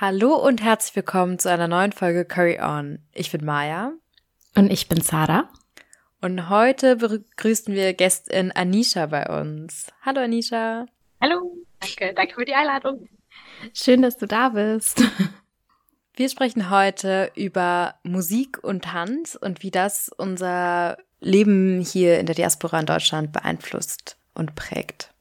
Hallo und herzlich willkommen zu einer neuen Folge Curry On. Ich bin Maya. Und ich bin Zara. Und heute begrüßen wir Gästin Anisha bei uns. Hallo Anisha. Hallo. Danke, danke für die Einladung. Schön, dass du da bist. Wir sprechen heute über Musik und Tanz und wie das unser Leben hier in der Diaspora in Deutschland beeinflusst und prägt.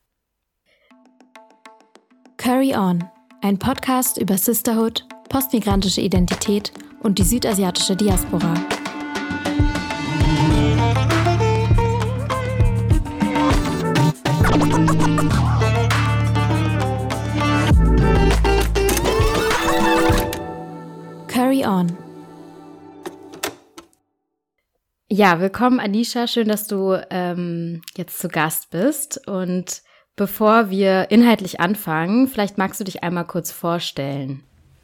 Curry On ein Podcast über Sisterhood, postmigrantische Identität und die südasiatische Diaspora. Curry On. Ja, willkommen Anisha, schön, dass du ähm, jetzt zu Gast bist und Bevor wir inhaltlich anfangen, vielleicht magst du dich einmal kurz vorstellen.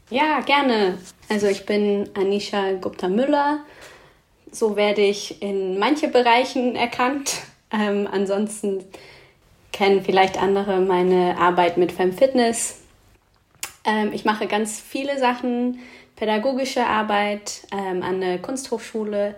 Ja, gerne. Also ich bin Anisha Gupta-Müller. So werde ich in manche Bereichen erkannt. Ähm, ansonsten kennen vielleicht andere meine Arbeit mit Femfitness. Ähm, ich mache ganz viele Sachen, pädagogische Arbeit ähm, an der Kunsthochschule,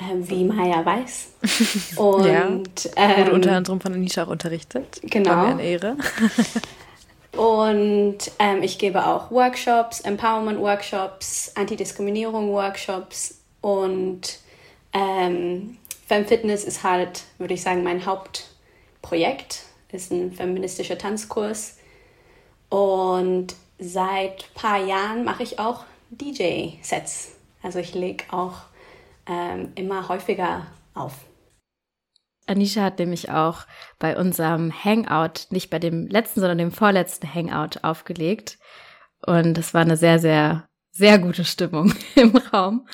ähm, wie Maya weiß. Und ja, ähm, wurde unter anderem von Anisha auch unterrichtet. Genau. War mir eine Ehre. Und ähm, ich gebe auch Workshops, Empowerment-Workshops, Antidiskriminierung-Workshops und ähm, Femfitness ist halt, würde ich sagen, mein Hauptprojekt. Ist ein feministischer Tanzkurs. Und seit ein paar Jahren mache ich auch DJ-Sets. Also ich lege auch ähm, immer häufiger auf. Anisha hat nämlich auch bei unserem Hangout, nicht bei dem letzten, sondern dem vorletzten Hangout aufgelegt. Und es war eine sehr, sehr, sehr gute Stimmung im Raum.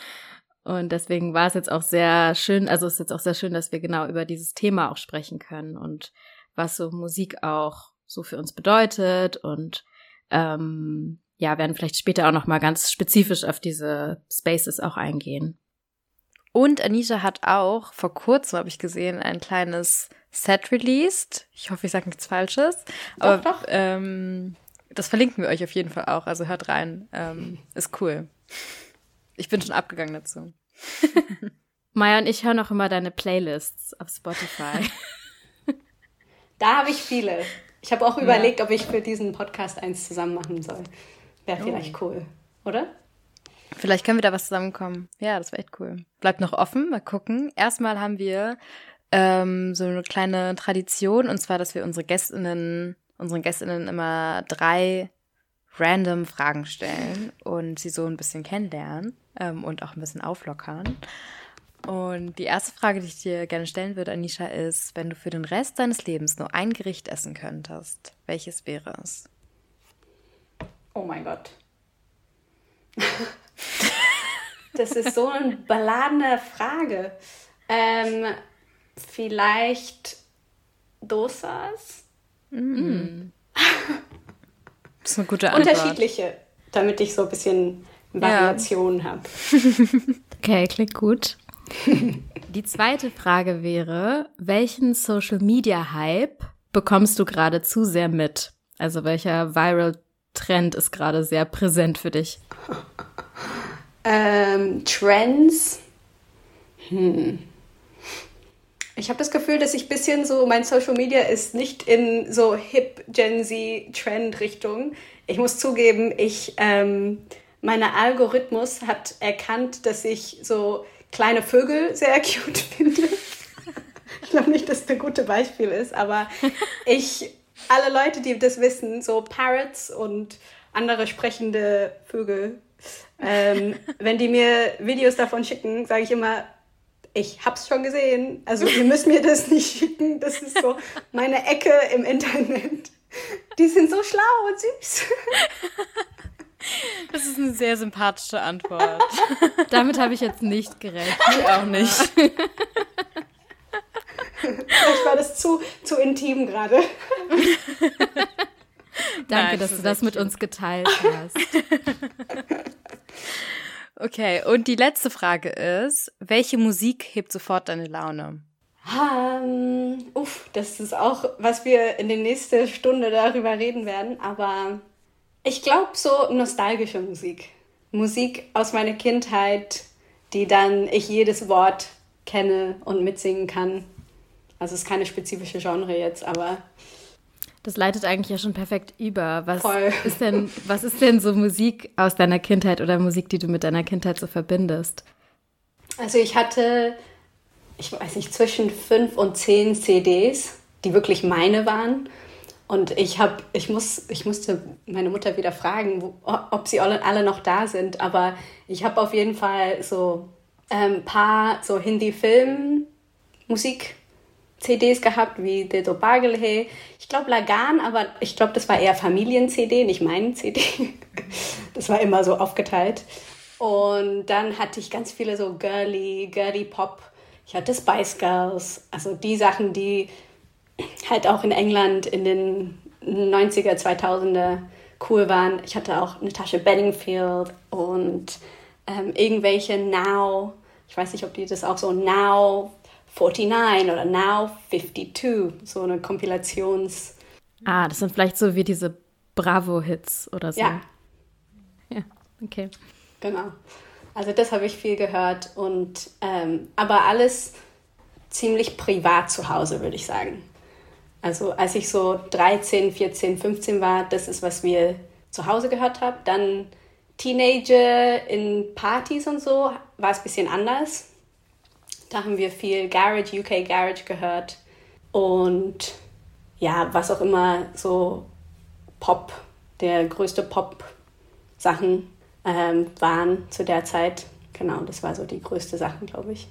Und deswegen war es jetzt auch sehr schön, also es ist jetzt auch sehr schön, dass wir genau über dieses Thema auch sprechen können und was so Musik auch so für uns bedeutet und ähm, ja, werden vielleicht später auch noch mal ganz spezifisch auf diese Spaces auch eingehen. Und Anisha hat auch vor kurzem, habe ich gesehen, ein kleines Set released. Ich hoffe, ich sage nichts Falsches. Doch, aber doch. Ähm, das verlinken wir euch auf jeden Fall auch. Also hört rein. Ähm, ist cool. Ich bin schon abgegangen dazu. Maya und ich hören auch immer deine Playlists auf Spotify. da habe ich viele. Ich habe auch überlegt, ja. ob ich für diesen Podcast eins zusammen machen soll. Wäre oh. vielleicht cool, oder? Vielleicht können wir da was zusammenkommen. Ja, das wäre echt cool. Bleibt noch offen, mal gucken. Erstmal haben wir ähm, so eine kleine Tradition, und zwar, dass wir unsere Gästinnen, unseren Gästinnen immer drei random Fragen stellen und sie so ein bisschen kennenlernen ähm, und auch ein bisschen auflockern. Und die erste Frage, die ich dir gerne stellen würde, Anisha, ist, wenn du für den Rest deines Lebens nur ein Gericht essen könntest, welches wäre es? Oh mein Gott. Das ist so eine beladene Frage. Ähm, vielleicht Dosas? Mm. Das ist eine gute Antwort. Unterschiedliche, damit ich so ein bisschen Variation ja. habe. Okay, klingt gut. Die zweite Frage wäre, welchen Social Media Hype bekommst du gerade zu sehr mit? Also welcher Viral Trend ist gerade sehr präsent für dich? Ähm, Trends. Hm. Ich habe das Gefühl, dass ich ein bisschen so, mein Social Media ist nicht in so hip Gen Z Trend Richtung. Ich muss zugeben, ich, ähm, mein Algorithmus hat erkannt, dass ich so kleine Vögel sehr cute finde. ich glaube nicht, dass das ein gutes Beispiel ist, aber ich, alle Leute, die das wissen, so Parrots und andere sprechende Vögel ähm, wenn die mir Videos davon schicken, sage ich immer, ich hab's schon gesehen. Also ihr müsst mir das nicht schicken. Das ist so meine Ecke im Internet. Die sind so schlau und süß. Das ist eine sehr sympathische Antwort. Damit habe ich jetzt nicht gerechnet. Ich auch nicht. Vielleicht war das zu, zu intim gerade. Danke, Nein, dass das du das mit schön. uns geteilt hast. Okay, und die letzte Frage ist, welche Musik hebt sofort deine Laune? Um, uff, das ist auch, was wir in der nächsten Stunde darüber reden werden, aber Ich glaube so nostalgische Musik. Musik aus meiner Kindheit, die dann ich jedes Wort kenne und mitsingen kann. Also es ist keine spezifische Genre jetzt, aber das leitet eigentlich ja schon perfekt über. Was Voll. ist denn, was ist denn so Musik aus deiner Kindheit oder Musik, die du mit deiner Kindheit so verbindest? Also ich hatte, ich weiß nicht, zwischen fünf und zehn CDs, die wirklich meine waren. Und ich habe, ich muss, ich musste meine Mutter wieder fragen, wo, ob sie alle, alle noch da sind. Aber ich habe auf jeden Fall so ein ähm, paar so Hindi-Film-Musik CDs gehabt, wie De Do Bagel He. Ich glaube Lagan, aber ich glaube, das war eher Familien-CD, nicht mein CD. Das war immer so aufgeteilt. Und dann hatte ich ganz viele so girly, girly Pop. Ich hatte Spice Girls, also die Sachen, die halt auch in England in den 90er, 2000er cool waren. Ich hatte auch eine Tasche Bedingfield und ähm, irgendwelche Now, ich weiß nicht, ob die das auch so Now 49 oder Now 52, so eine Kompilations. Ah, das sind vielleicht so wie diese Bravo-Hits oder so. Ja. Ja, okay. Genau. Also das habe ich viel gehört und ähm, aber alles ziemlich privat zu Hause, würde ich sagen. Also als ich so 13, 14, 15 war, das ist, was wir zu Hause gehört haben. Dann Teenager in Partys und so war es ein bisschen anders. Da haben wir viel Garage, UK Garage gehört und ja, was auch immer so Pop, der größte Pop-Sachen ähm, waren zu der Zeit. Genau, das war so die größte Sache, glaube ich.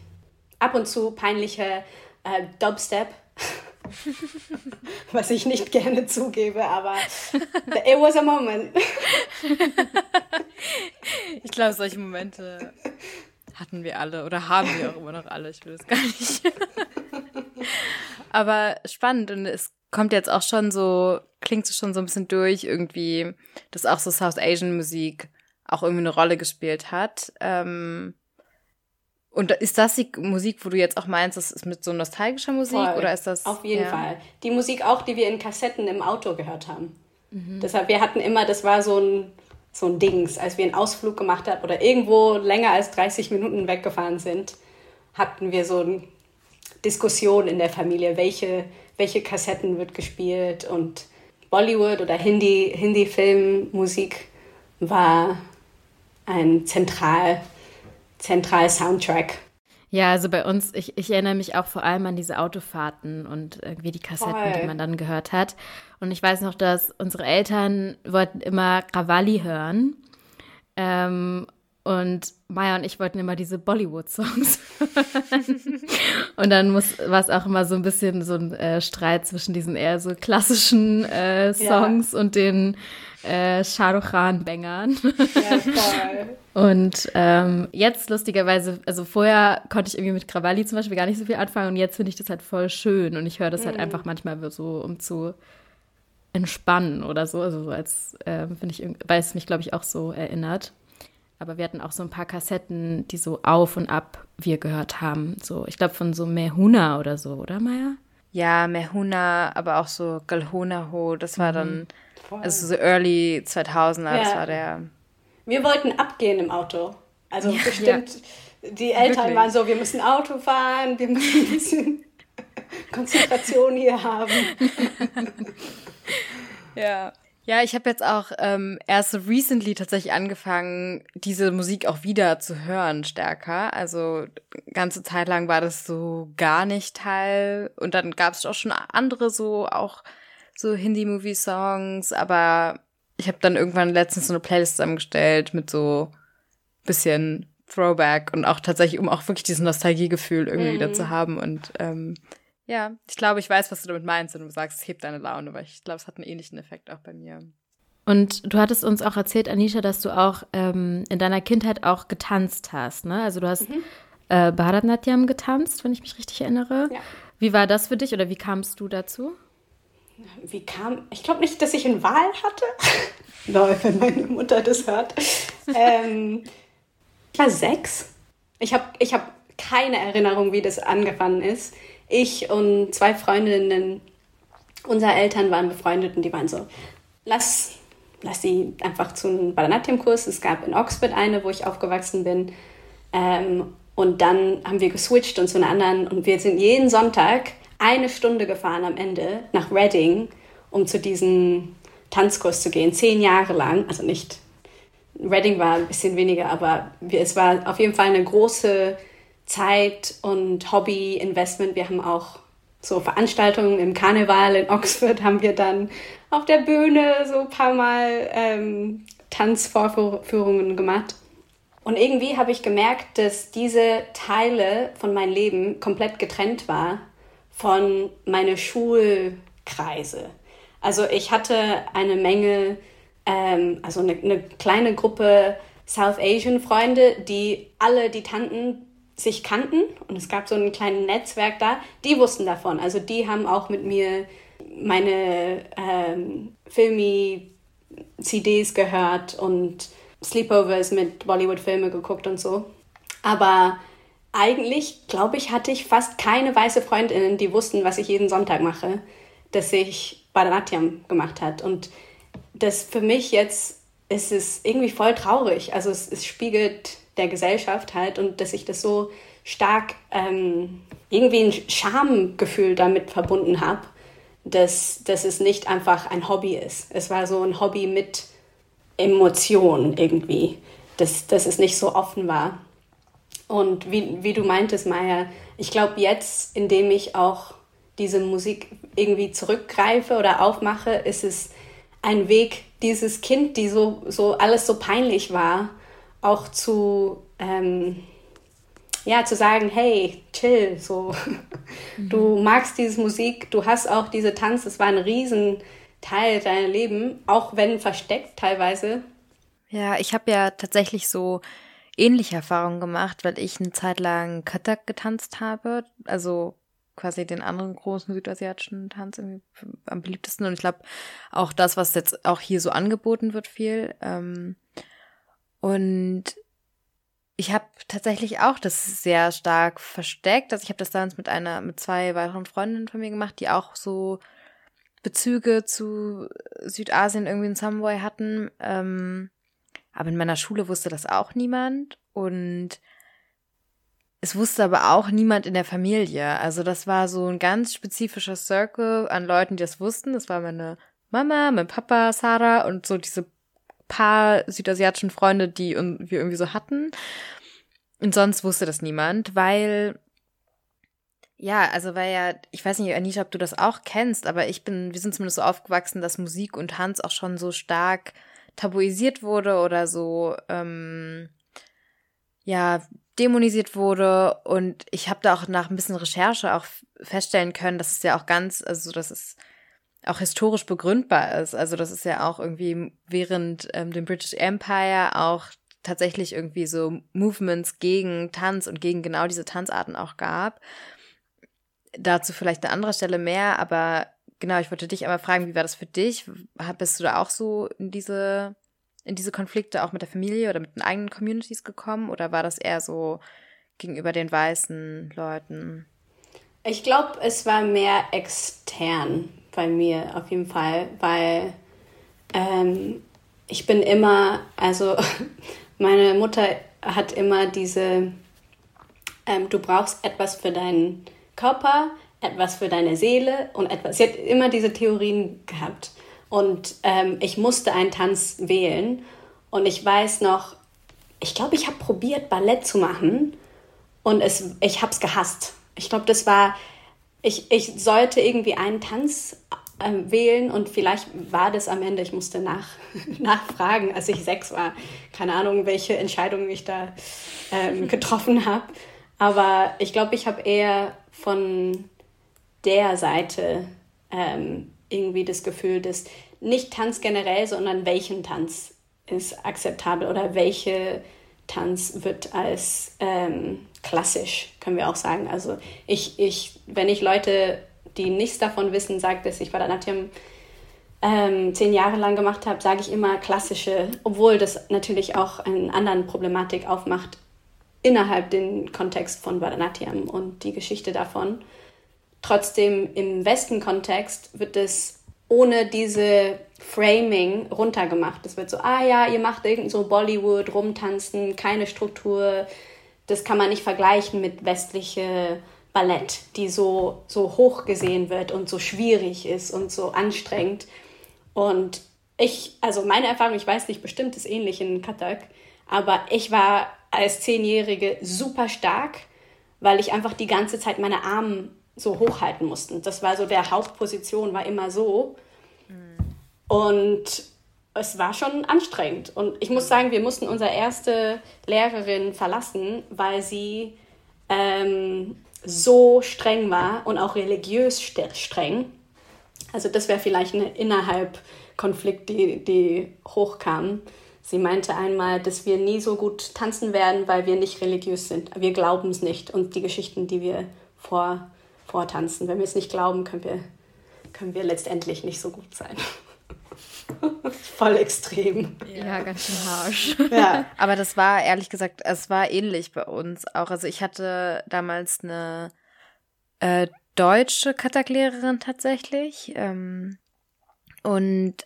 Ab und zu peinliche äh, Dubstep, was ich nicht gerne zugebe, aber it was a moment. ich glaube, solche Momente hatten wir alle oder haben wir auch immer noch alle. Ich will das gar nicht. Aber spannend und es kommt jetzt auch schon so, klingt so schon so ein bisschen durch irgendwie, dass auch so South Asian Musik auch irgendwie eine Rolle gespielt hat. Ähm, und ist das die Musik, wo du jetzt auch meinst, das ist mit so nostalgischer Musik Voll. oder ist das? Auf jeden ja. Fall. Die Musik auch, die wir in Kassetten im Auto gehört haben. Mhm. Deshalb, wir hatten immer, das war so ein so ein Dings. Als wir einen Ausflug gemacht haben oder irgendwo länger als 30 Minuten weggefahren sind, hatten wir so eine Diskussion in der Familie, welche, welche Kassetten wird gespielt und Bollywood oder Hindi, Hindi-Filmmusik war ein zentral, zentral Soundtrack ja, also bei uns, ich, ich erinnere mich auch vor allem an diese Autofahrten und irgendwie die Kassetten, Voll. die man dann gehört hat. Und ich weiß noch, dass unsere Eltern wollten immer Krawali hören. Ähm, und Maya und ich wollten immer diese Bollywood-Songs. und dann war es auch immer so ein bisschen so ein äh, Streit zwischen diesen eher so klassischen äh, Songs ja. und den äh, Shah Rukh Khan-Bängern. Ja, voll. Und ähm, jetzt lustigerweise, also vorher konnte ich irgendwie mit Krawalli zum Beispiel gar nicht so viel anfangen und jetzt finde ich das halt voll schön und ich höre das halt mhm. halt einfach manchmal so, um zu entspannen oder so, also so als äh, finde ich, weil es mich glaube ich auch so erinnert. Aber wir hatten auch so ein paar Kassetten, die so auf und ab wir gehört haben. So, ich glaube von so Mehuna oder so, oder Maya? Ja, Mehuna, aber auch so Galhona Ho, das war mhm. dann, also so early 2000er, ja. das war der wir wollten abgehen im Auto. Also ja, bestimmt, ja. die Eltern Wirklich? waren so, wir müssen Auto fahren, wir müssen ein bisschen Konzentration hier haben. ja. Ja, ich habe jetzt auch ähm, erst recently tatsächlich angefangen, diese Musik auch wieder zu hören stärker. Also ganze Zeit lang war das so gar nicht Teil. Und dann gab es auch schon andere so auch so Hindi-Movie-Songs, aber ich habe dann irgendwann letztens so eine Playlist zusammengestellt mit so bisschen Throwback und auch tatsächlich, um auch wirklich dieses Nostalgiegefühl irgendwie mhm. wieder zu haben. Und ähm, ja, ich glaube, ich weiß, was du damit meinst, wenn du sagst, es hebt deine Laune, weil ich glaube, es hat einen ähnlichen Effekt auch bei mir. Und du hattest uns auch erzählt, Anisha, dass du auch ähm, in deiner Kindheit auch getanzt hast, ne? Also du hast mhm. äh, Bharatnatyam getanzt, wenn ich mich richtig erinnere. Ja. Wie war das für dich oder wie kamst du dazu? Wie kam, ich glaube nicht, dass ich eine Wahl hatte. Lol, wenn meine Mutter das hört. ähm, ich war sechs. Ich habe ich hab keine Erinnerung, wie das angefangen ist. Ich und zwei Freundinnen unserer Eltern waren befreundet und die waren so, lass, lass sie einfach zu einem Bharatanatyam-Kurs. Es gab in Oxford eine, wo ich aufgewachsen bin. Ähm, und dann haben wir geswitcht und zu einer anderen. Und wir sind jeden Sonntag eine Stunde gefahren am Ende nach Reading, um zu diesem Tanzkurs zu gehen. Zehn Jahre lang. Also nicht, Reading war ein bisschen weniger, aber es war auf jeden Fall eine große Zeit und Hobby-Investment. Wir haben auch so Veranstaltungen im Karneval in Oxford haben wir dann auf der Bühne so ein paar Mal ähm, Tanzvorführungen gemacht. Und irgendwie habe ich gemerkt, dass diese Teile von meinem Leben komplett getrennt war von meinen Schulkreise. Also ich hatte eine Menge, ähm, also eine, eine kleine Gruppe South Asian Freunde, die alle die Tanten sich kannten und es gab so ein kleines Netzwerk da, die wussten davon. Also die haben auch mit mir meine ähm, Filmi-CDs gehört und Sleepovers mit Bollywood-Filme geguckt und so. Aber eigentlich, glaube ich, hatte ich fast keine weiße Freundinnen, die wussten, was ich jeden Sonntag mache, dass ich Bharatanatyam gemacht hat. Und das für mich jetzt ist es irgendwie voll traurig. Also es, es spiegelt der Gesellschaft halt und dass ich das so stark ähm, irgendwie ein Schamgefühl damit verbunden habe, dass, dass es nicht einfach ein Hobby ist. Es war so ein Hobby mit Emotion irgendwie, dass, dass es nicht so offen war. Und wie, wie du meintest, Maya, ich glaube jetzt, indem ich auch diese Musik irgendwie zurückgreife oder aufmache, ist es ein Weg, dieses Kind, die so, so alles so peinlich war, auch zu, ähm, ja, zu sagen, hey, chill, so, mhm. du magst diese Musik, du hast auch diese Tanz, das war ein Riesenteil deiner Leben, auch wenn versteckt teilweise. Ja, ich habe ja tatsächlich so ähnliche Erfahrungen gemacht, weil ich eine Zeit lang Kathak getanzt habe, also quasi den anderen großen südasiatischen Tanz am beliebtesten und ich glaube auch das, was jetzt auch hier so angeboten wird viel. Ähm, und ich habe tatsächlich auch das sehr stark versteckt. Also ich habe das damals mit einer, mit zwei weiteren Freundinnen von mir gemacht, die auch so Bezüge zu Südasien irgendwie in Samway hatten. Ähm, aber in meiner Schule wusste das auch niemand und es wusste aber auch niemand in der Familie. Also das war so ein ganz spezifischer Circle an Leuten, die das wussten. Das war meine Mama, mein Papa, Sarah und so diese paar südasiatischen Freunde, die wir irgendwie so hatten. Und sonst wusste das niemand, weil ja, also weil ja, ich weiß nicht, Anisha, ob du das auch kennst, aber ich bin, wir sind zumindest so aufgewachsen, dass Musik und Tanz auch schon so stark tabuisiert wurde oder so, ähm, ja, dämonisiert wurde. Und ich habe da auch nach ein bisschen Recherche auch feststellen können, dass es ja auch ganz, also dass es auch historisch begründbar ist. Also das ist ja auch irgendwie während ähm, dem British Empire auch tatsächlich irgendwie so Movements gegen Tanz und gegen genau diese Tanzarten auch gab. Dazu vielleicht eine andere Stelle mehr, aber genau, ich wollte dich aber fragen, wie war das für dich? Bist du da auch so in diese, in diese Konflikte auch mit der Familie oder mit den eigenen Communities gekommen oder war das eher so gegenüber den weißen Leuten? Ich glaube, es war mehr extern bei mir auf jeden Fall, weil ähm, ich bin immer, also meine Mutter hat immer diese, ähm, du brauchst etwas für deinen Körper, etwas für deine Seele und etwas. Sie hat immer diese Theorien gehabt. Und ähm, ich musste einen Tanz wählen. Und ich weiß noch, ich glaube, ich habe probiert, Ballett zu machen. Und es, ich habe es gehasst. Ich glaube, das war, ich, ich sollte irgendwie einen Tanz äh, wählen und vielleicht war das am Ende, ich musste nach, nachfragen, als ich sechs war. Keine Ahnung, welche Entscheidungen ich da ähm, getroffen habe. Aber ich glaube, ich habe eher von der Seite ähm, irgendwie das Gefühl, dass nicht Tanz generell, sondern welchen Tanz ist akzeptabel oder welche Tanz wird als ähm, klassisch, können wir auch sagen. Also ich, ich, wenn ich Leute, die nichts davon wissen, sage, dass ich Bharatanatyam ähm, zehn Jahre lang gemacht habe, sage ich immer klassische, obwohl das natürlich auch eine andere Problematik aufmacht innerhalb den Kontext von Bharatanatyam und die Geschichte davon. Trotzdem im Westen-Kontext wird es ohne diese Framing runtergemacht. Es wird so, ah ja, ihr macht irgend so Bollywood, rumtanzen, keine Struktur. Das kann man nicht vergleichen mit westliche Ballett, die so, so hoch gesehen wird und so schwierig ist und so anstrengend. Und ich, also meine Erfahrung, ich weiß nicht, bestimmt ist ähnlich in Katak, aber ich war als Zehnjährige super stark, weil ich einfach die ganze Zeit meine Arme so hochhalten musste. Das war so der Hauptposition, war immer so. Und es war schon anstrengend. Und ich muss sagen, wir mussten unsere erste Lehrerin verlassen, weil sie ähm, so streng war und auch religiös streng. Also das wäre vielleicht ein innerhalb Konflikt, die, die hochkam. Sie meinte einmal, dass wir nie so gut tanzen werden, weil wir nicht religiös sind. Wir glauben es nicht. Und die Geschichten, die wir vor, vortanzen, wenn wir es nicht glauben, können wir, können wir letztendlich nicht so gut sein. Voll extrem. Ja, ganz schön harsch. Ja. Aber das war ehrlich gesagt, es war ähnlich bei uns auch. Also ich hatte damals eine äh, deutsche Kataklehrerin tatsächlich. Ähm, und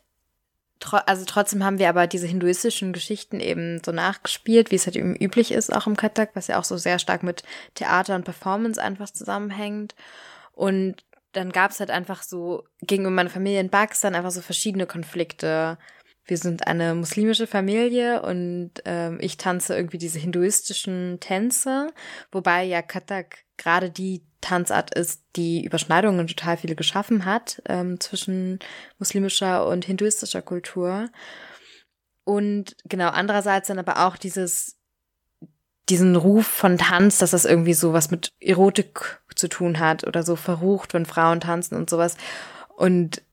also trotzdem haben wir aber diese hinduistischen Geschichten eben so nachgespielt, wie es halt eben üblich ist, auch im Katak, was ja auch so sehr stark mit Theater und Performance einfach zusammenhängt. Und dann gab es halt einfach so gegenüber meiner Familie in Pakistan einfach so verschiedene Konflikte. Wir sind eine muslimische Familie und ähm, ich tanze irgendwie diese hinduistischen Tänze, wobei ja Katak gerade die Tanzart ist, die Überschneidungen total viele geschaffen hat ähm, zwischen muslimischer und hinduistischer Kultur. Und genau, andererseits dann aber auch dieses diesen Ruf von Tanz, dass das irgendwie so was mit Erotik zu tun hat oder so verrucht, wenn Frauen tanzen und sowas. Und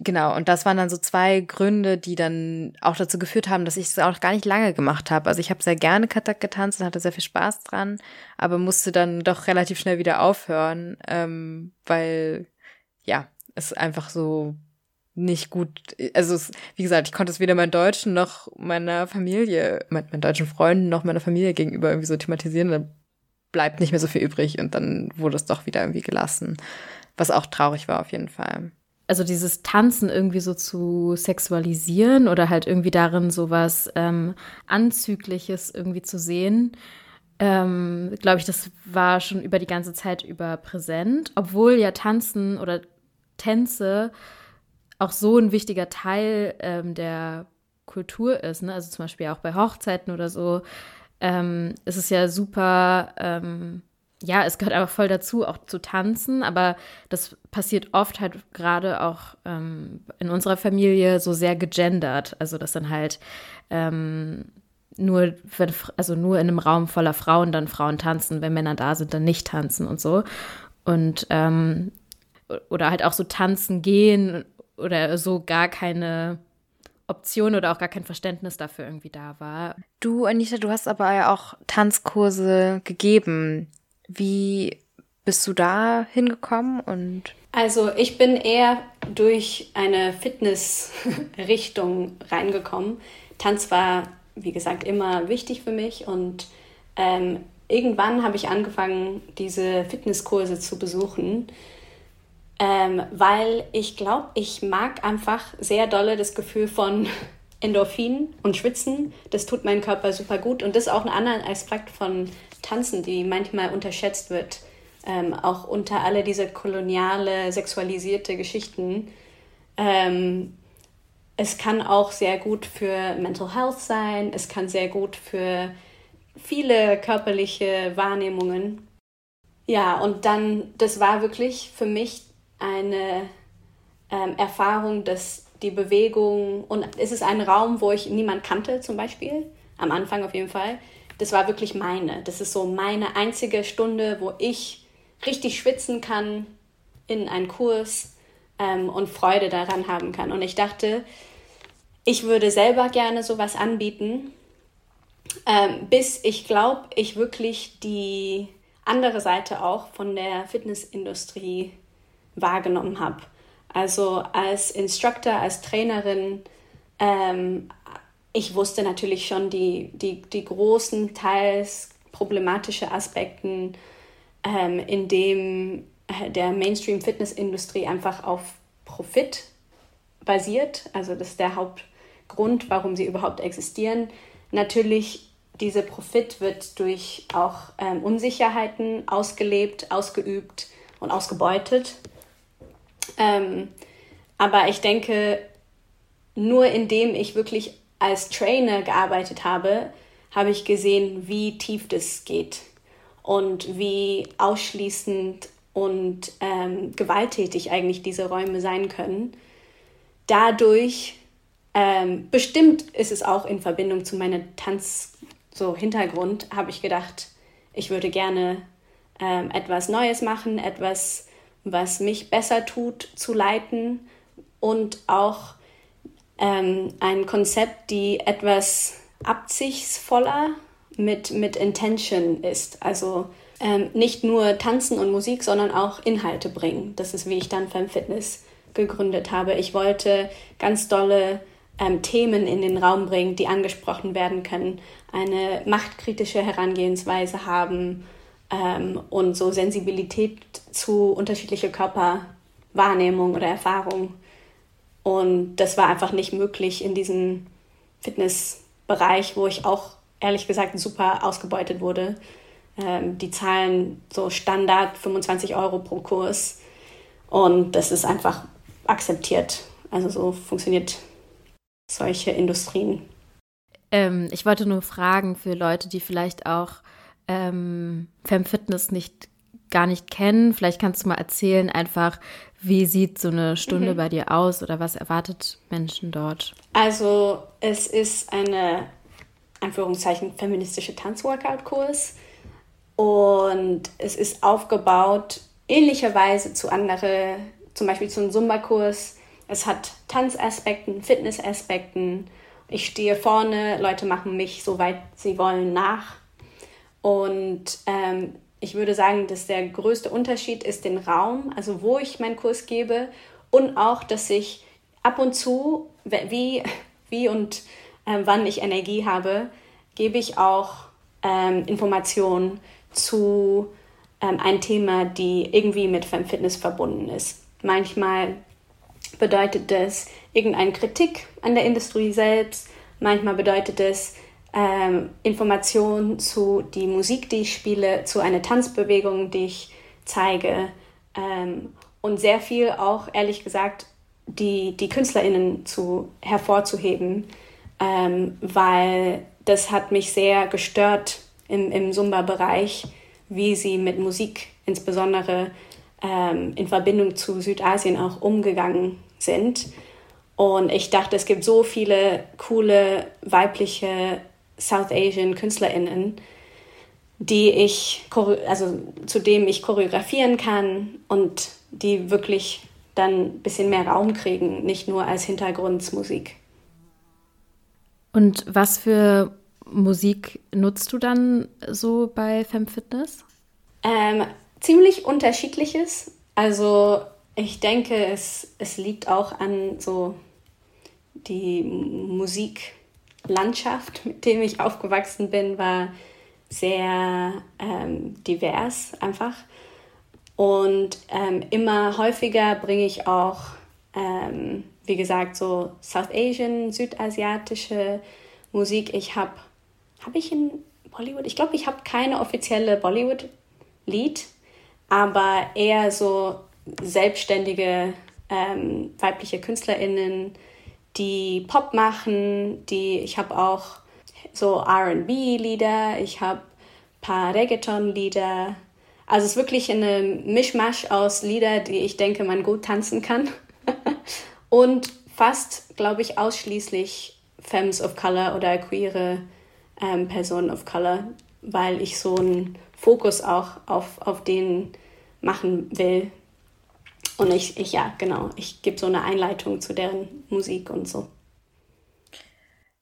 genau, und das waren dann so zwei Gründe, die dann auch dazu geführt haben, dass ich es auch gar nicht lange gemacht habe. Also ich habe sehr gerne Katak getanzt und hatte sehr viel Spaß dran, aber musste dann doch relativ schnell wieder aufhören, ähm, weil ja, es einfach so nicht gut, also es, wie gesagt, ich konnte es weder meinen Deutschen noch meiner Familie, meinen deutschen Freunden noch meiner Familie gegenüber irgendwie so thematisieren. Dann bleibt nicht mehr so viel übrig und dann wurde es doch wieder irgendwie gelassen, was auch traurig war auf jeden Fall. Also dieses Tanzen irgendwie so zu sexualisieren oder halt irgendwie darin sowas ähm, Anzügliches irgendwie zu sehen, ähm, glaube ich, das war schon über die ganze Zeit über präsent, obwohl ja Tanzen oder Tänze auch so ein wichtiger Teil ähm, der Kultur ist. Ne? Also zum Beispiel auch bei Hochzeiten oder so ähm, ist es ja super, ähm, ja, es gehört einfach voll dazu, auch zu tanzen, aber das passiert oft halt gerade auch ähm, in unserer Familie so sehr gegendert. Also dass dann halt ähm, nur, wenn, also nur in einem Raum voller Frauen dann Frauen tanzen, wenn Männer da sind, dann nicht tanzen und so. Und ähm, oder halt auch so tanzen gehen oder so gar keine Option oder auch gar kein Verständnis dafür irgendwie da war. Du, Anita, du hast aber ja auch Tanzkurse gegeben. Wie bist du da hingekommen und also ich bin eher durch eine Fitnessrichtung reingekommen. Tanz war, wie gesagt, immer wichtig für mich und ähm, irgendwann habe ich angefangen, diese Fitnesskurse zu besuchen ähm, weil ich glaube, ich mag einfach sehr dolle das Gefühl von Endorphin und Schwitzen. Das tut meinem Körper super gut und das ist auch ein anderer Aspekt von Tanzen, die manchmal unterschätzt wird. Ähm, auch unter alle diese koloniale, sexualisierte Geschichten. Ähm, es kann auch sehr gut für Mental Health sein, es kann sehr gut für viele körperliche Wahrnehmungen. Ja, und dann, das war wirklich für mich eine ähm, Erfahrung, dass die Bewegung und es ist ein Raum, wo ich niemand kannte zum Beispiel, am Anfang auf jeden Fall. Das war wirklich meine. Das ist so meine einzige Stunde, wo ich richtig schwitzen kann in einen Kurs ähm, und Freude daran haben kann. Und ich dachte, ich würde selber gerne sowas anbieten, ähm, bis ich glaube, ich wirklich die andere Seite auch von der Fitnessindustrie wahrgenommen habe. Also als Instructor, als Trainerin, ähm, ich wusste natürlich schon die, die, die großen, teils problematische Aspekte, ähm, in dem äh, der Mainstream-Fitness-Industrie einfach auf Profit basiert. Also das ist der Hauptgrund, warum sie überhaupt existieren. Natürlich, dieser Profit wird durch auch ähm, Unsicherheiten ausgelebt, ausgeübt und ausgebeutet. Ähm, aber ich denke, nur indem ich wirklich als Trainer gearbeitet habe, habe ich gesehen, wie tief das geht und wie ausschließend und ähm, gewalttätig eigentlich diese Räume sein können. Dadurch, ähm, bestimmt ist es auch in Verbindung zu meinem Tanz, so habe ich gedacht, ich würde gerne ähm, etwas Neues machen, etwas, was mich besser tut, zu leiten und auch ähm, ein Konzept, die etwas absichtsvoller mit, mit Intention ist. Also ähm, nicht nur Tanzen und Musik, sondern auch Inhalte bringen. Das ist, wie ich dann Femme Fitness gegründet habe. Ich wollte ganz dolle ähm, Themen in den Raum bringen, die angesprochen werden können, eine machtkritische Herangehensweise haben ähm, und so Sensibilität zu unterschiedlicher Körperwahrnehmung oder Erfahrung und das war einfach nicht möglich in diesem Fitnessbereich, wo ich auch ehrlich gesagt super ausgebeutet wurde. Ähm, die zahlen so Standard 25 Euro pro Kurs und das ist einfach akzeptiert. Also so funktioniert solche Industrien. Ähm, ich wollte nur fragen für Leute, die vielleicht auch ähm, Femme Fitness nicht gar nicht kennen. Vielleicht kannst du mal erzählen, einfach, wie sieht so eine Stunde mhm. bei dir aus oder was erwartet Menschen dort? Also, es ist eine, Anführungszeichen, feministische Tanzworkout-Kurs und es ist aufgebaut ähnlicherweise zu anderen, zum Beispiel zum Zumba-Kurs. Es hat Tanzaspekten, Fitnessaspekten. Ich stehe vorne, Leute machen mich, soweit sie wollen, nach. Und ähm, ich würde sagen, dass der größte Unterschied ist den Raum, also wo ich meinen Kurs gebe und auch, dass ich ab und zu, wie, wie und äh, wann ich Energie habe, gebe ich auch ähm, Informationen zu ähm, ein Thema, die irgendwie mit Fitness verbunden ist. Manchmal bedeutet das irgendeine Kritik an der Industrie selbst, manchmal bedeutet es ähm, Informationen zu die Musik, die ich spiele, zu einer Tanzbewegung, die ich zeige ähm, und sehr viel auch, ehrlich gesagt, die, die KünstlerInnen zu, hervorzuheben, ähm, weil das hat mich sehr gestört im, im Zumba-Bereich, wie sie mit Musik insbesondere ähm, in Verbindung zu Südasien auch umgegangen sind. Und ich dachte, es gibt so viele coole weibliche South Asian KünstlerInnen, die ich, also zu dem ich choreografieren kann und die wirklich dann ein bisschen mehr Raum kriegen, nicht nur als Hintergrundmusik. Und was für Musik nutzt du dann so bei FemFitness? Ähm, ziemlich unterschiedliches. Also ich denke, es, es liegt auch an so die Musik Landschaft, mit dem ich aufgewachsen bin, war sehr ähm, divers einfach. Und ähm, immer häufiger bringe ich auch, ähm, wie gesagt, so South Asian, südasiatische Musik. Ich habe, habe ich in Bollywood? Ich glaube, ich habe keine offizielle Bollywood-Lied, aber eher so selbstständige ähm, weibliche KünstlerInnen, die Pop machen, die ich habe auch so R&B-Lieder, ich habe paar Reggaeton-Lieder. Also es ist wirklich eine Mischmasch aus Lieder, die ich denke, man gut tanzen kann. Und fast, glaube ich, ausschließlich Femmes of Color oder queere ähm, Personen of Color, weil ich so einen Fokus auch auf, auf den machen will, und ich, ich ja, genau, ich gebe so eine Einleitung zu deren Musik und so.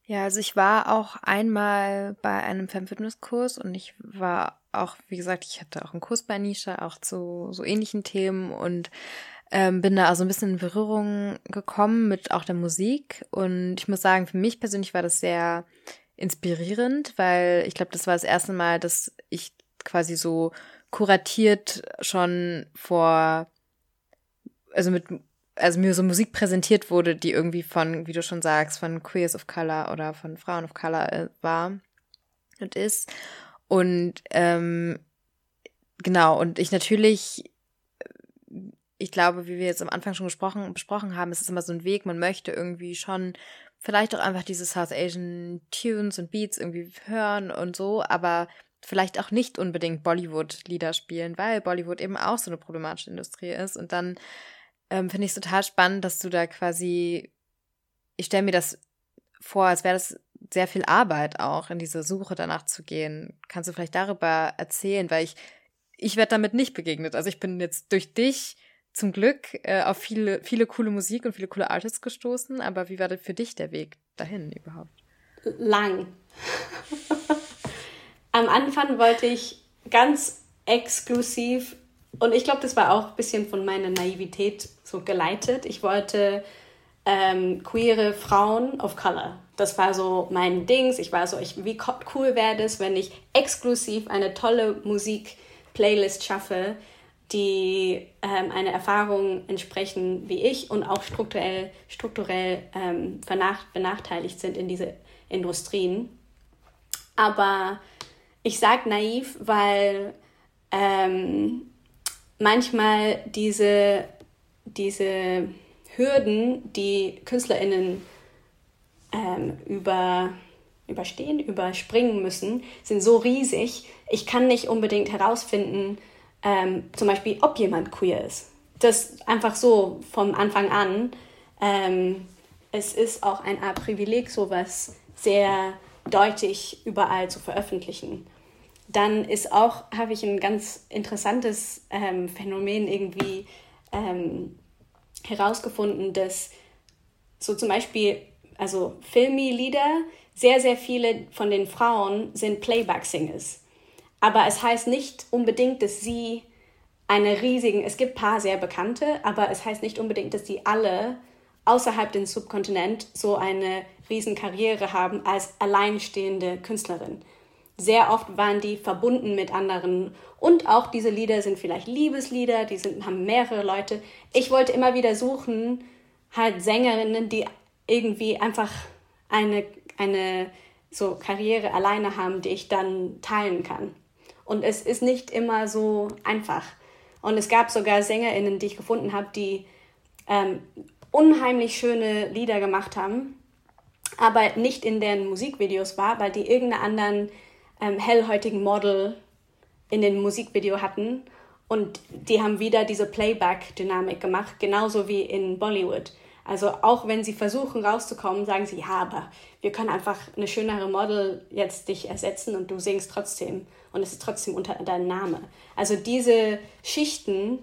Ja, also ich war auch einmal bei einem Femme-Fitness-Kurs und ich war auch, wie gesagt, ich hatte auch einen Kurs bei Nisha, auch zu so ähnlichen Themen und ähm, bin da also ein bisschen in Berührung gekommen mit auch der Musik. Und ich muss sagen, für mich persönlich war das sehr inspirierend, weil ich glaube, das war das erste Mal, dass ich quasi so kuratiert schon vor also mit also mir so Musik präsentiert wurde, die irgendwie von, wie du schon sagst, von Queers of Color oder von Frauen of Color äh, war und ist. Und ähm, genau, und ich natürlich, ich glaube, wie wir jetzt am Anfang schon gesprochen, besprochen haben, es ist immer so ein Weg, man möchte irgendwie schon vielleicht auch einfach diese South Asian Tunes und Beats irgendwie hören und so, aber vielleicht auch nicht unbedingt Bollywood-Lieder spielen, weil Bollywood eben auch so eine problematische Industrie ist. Und dann ähm, finde ich es total spannend, dass du da quasi, ich stelle mir das vor, als wäre das sehr viel Arbeit auch, in diese Suche danach zu gehen. Kannst du vielleicht darüber erzählen? Weil ich, ich werde damit nicht begegnet. Also ich bin jetzt durch dich zum Glück äh, auf viele, viele coole Musik und viele coole Artists gestoßen. Aber wie war denn für dich der Weg dahin überhaupt? Lang. Am Anfang wollte ich ganz exklusiv, und ich glaube, das war auch ein bisschen von meiner Naivität so geleitet. Ich wollte ähm, queere Frauen of Color. Das war so mein Dings. Ich war so, ich, wie cool wäre das, wenn ich exklusiv eine tolle Musik-Playlist schaffe, die ähm, eine Erfahrung entsprechen wie ich und auch strukturell, strukturell ähm, benachteiligt sind in diese Industrien. Aber ich sage naiv, weil ähm, manchmal diese, diese Hürden, die KünstlerInnen ähm, über, überstehen, überspringen müssen, sind so riesig. Ich kann nicht unbedingt herausfinden, ähm, zum Beispiel, ob jemand queer ist. Das einfach so vom Anfang an. Ähm, es ist auch ein Art Privileg, sowas sehr deutlich überall zu veröffentlichen. Dann ist auch, habe ich ein ganz interessantes ähm, Phänomen irgendwie ähm, herausgefunden, dass so zum Beispiel, also Filmi-Lieder, sehr, sehr viele von den Frauen sind Playback-Singers. Aber es heißt nicht unbedingt, dass sie eine riesigen, es gibt paar sehr bekannte, aber es heißt nicht unbedingt, dass sie alle außerhalb des Subkontinent so eine riesen Karriere haben als alleinstehende Künstlerin. Sehr oft waren die verbunden mit anderen und auch diese Lieder sind vielleicht Liebeslieder, die sind, haben mehrere Leute. Ich wollte immer wieder suchen, halt Sängerinnen, die irgendwie einfach eine, eine so Karriere alleine haben, die ich dann teilen kann. Und es ist nicht immer so einfach. Und es gab sogar SängerInnen, die ich gefunden habe, die ähm, unheimlich schöne Lieder gemacht haben, aber nicht in deren Musikvideos war, weil die irgendeinen anderen ähm, hellhäutigen Model in den Musikvideo hatten. Und die haben wieder diese Playback-Dynamik gemacht, genauso wie in Bollywood. Also auch wenn sie versuchen rauszukommen, sagen sie, ja, aber wir können einfach eine schönere Model jetzt dich ersetzen und du singst trotzdem und es ist trotzdem unter deinem Name. Also diese Schichten,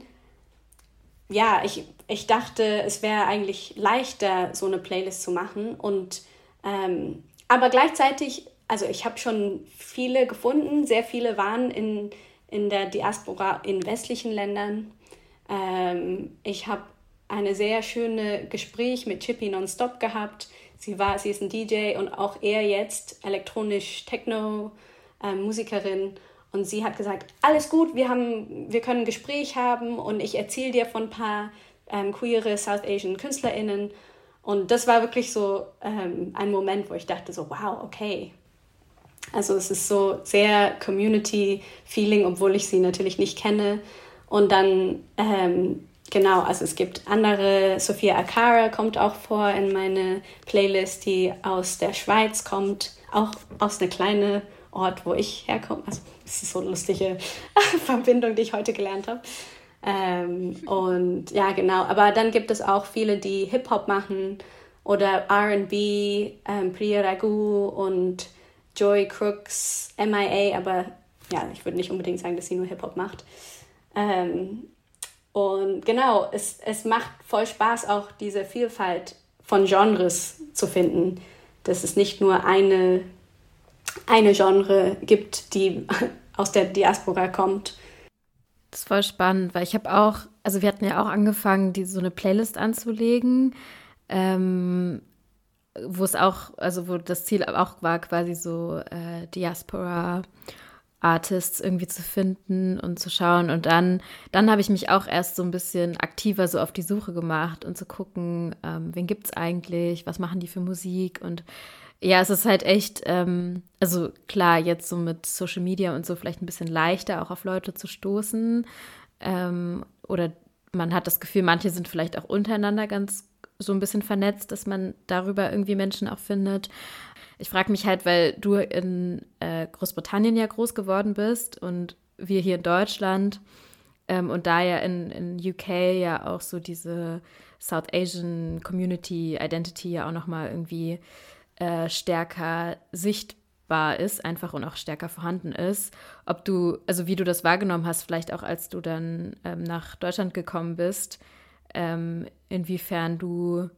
ja, ich, ich dachte, es wäre eigentlich leichter, so eine Playlist zu machen und ähm, aber gleichzeitig also ich habe schon viele gefunden, sehr viele waren in, in der Diaspora in westlichen Ländern. Ähm, ich habe eine sehr schöne Gespräch mit Chippy Nonstop gehabt. Sie war, sie ist ein DJ und auch er jetzt elektronisch Techno äh, Musikerin und sie hat gesagt, alles gut, wir haben, wir können ein Gespräch haben und ich erzähle dir von ein paar ähm, queere South Asian KünstlerInnen und das war wirklich so ähm, ein Moment, wo ich dachte so, wow, okay, also es ist so sehr Community-Feeling, obwohl ich sie natürlich nicht kenne. Und dann, ähm, genau, also es gibt andere, Sophia Akara kommt auch vor in meine Playlist, die aus der Schweiz kommt, auch aus einer kleinen Ort, wo ich herkomme. Also es ist so eine lustige Verbindung, die ich heute gelernt habe. Ähm, und ja, genau, aber dann gibt es auch viele, die Hip-Hop machen oder RB, ähm, Priya Ragu und Joy Crooks, MIA, aber ja, ich würde nicht unbedingt sagen, dass sie nur Hip-Hop macht. Ähm, und genau, es, es macht voll Spaß, auch diese Vielfalt von Genres zu finden, dass es nicht nur eine, eine Genre gibt, die aus der Diaspora kommt. Das ist voll spannend, weil ich habe auch, also wir hatten ja auch angefangen, die, so eine Playlist anzulegen. Ähm, wo es auch, also wo das Ziel auch war, quasi so äh, Diaspora Artists irgendwie zu finden und zu schauen. Und dann, dann habe ich mich auch erst so ein bisschen aktiver so auf die Suche gemacht und zu gucken, ähm, wen gibt es eigentlich, was machen die für Musik und ja, es ist halt echt, ähm, also klar, jetzt so mit Social Media und so vielleicht ein bisschen leichter auch auf Leute zu stoßen. Ähm, oder man hat das Gefühl, manche sind vielleicht auch untereinander ganz so ein bisschen vernetzt, dass man darüber irgendwie Menschen auch findet. Ich frage mich halt, weil du in äh, Großbritannien ja groß geworden bist und wir hier in Deutschland ähm, und da ja in, in UK ja auch so diese South Asian Community Identity ja auch nochmal irgendwie äh, stärker sichtbar ist, einfach und auch stärker vorhanden ist. Ob du, also wie du das wahrgenommen hast, vielleicht auch als du dann ähm, nach Deutschland gekommen bist, ähm, inwiefern du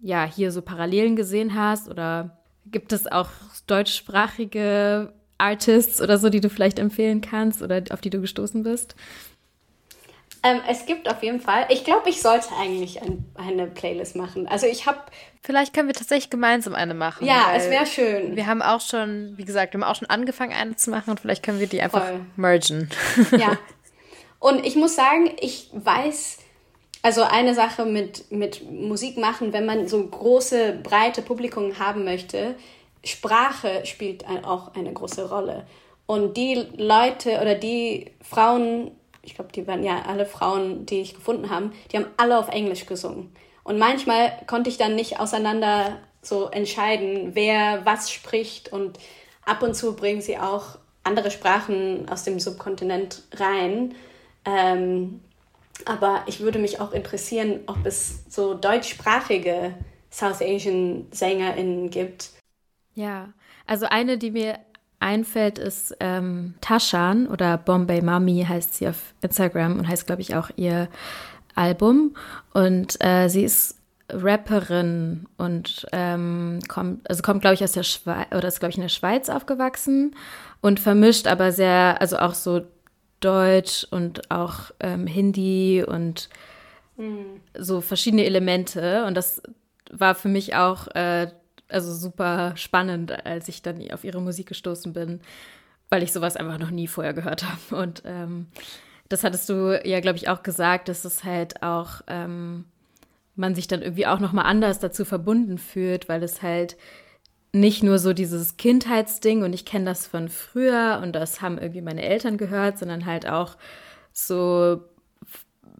ja hier so Parallelen gesehen hast oder gibt es auch deutschsprachige Artists oder so, die du vielleicht empfehlen kannst oder auf die du gestoßen bist? Ähm, es gibt auf jeden Fall. Ich glaube, ich sollte eigentlich ein, eine Playlist machen. Also ich habe. Vielleicht können wir tatsächlich gemeinsam eine machen. Ja, es wäre schön. Wir haben auch schon, wie gesagt, wir haben auch schon angefangen, eine zu machen und vielleicht können wir die einfach Voll. mergen. Ja. Und ich muss sagen, ich weiß, also eine Sache mit, mit Musik machen, wenn man so große, breite Publikum haben möchte, Sprache spielt auch eine große Rolle. Und die Leute oder die Frauen, ich glaube, die waren ja alle Frauen, die ich gefunden habe, die haben alle auf Englisch gesungen. Und manchmal konnte ich dann nicht auseinander so entscheiden, wer was spricht. Und ab und zu bringen sie auch andere Sprachen aus dem Subkontinent rein. Ähm, aber ich würde mich auch interessieren, ob es so deutschsprachige South Asian SängerInnen gibt. Ja, also eine, die mir einfällt, ist ähm, Tashan oder Bombay Mami heißt sie auf Instagram und heißt, glaube ich, auch ihr Album. Und äh, sie ist Rapperin und ähm, kommt, also kommt, glaube ich, aus der Schweiz oder ist, glaube ich, in der Schweiz aufgewachsen und vermischt aber sehr, also auch so Deutsch und auch ähm, Hindi und mhm. so verschiedene Elemente. Und das war für mich auch äh, also super spannend, als ich dann auf ihre Musik gestoßen bin, weil ich sowas einfach noch nie vorher gehört habe. Und ähm, das hattest du ja, glaube ich, auch gesagt, dass es halt auch ähm, man sich dann irgendwie auch noch mal anders dazu verbunden fühlt, weil es halt nicht nur so dieses Kindheitsding und ich kenne das von früher und das haben irgendwie meine Eltern gehört, sondern halt auch so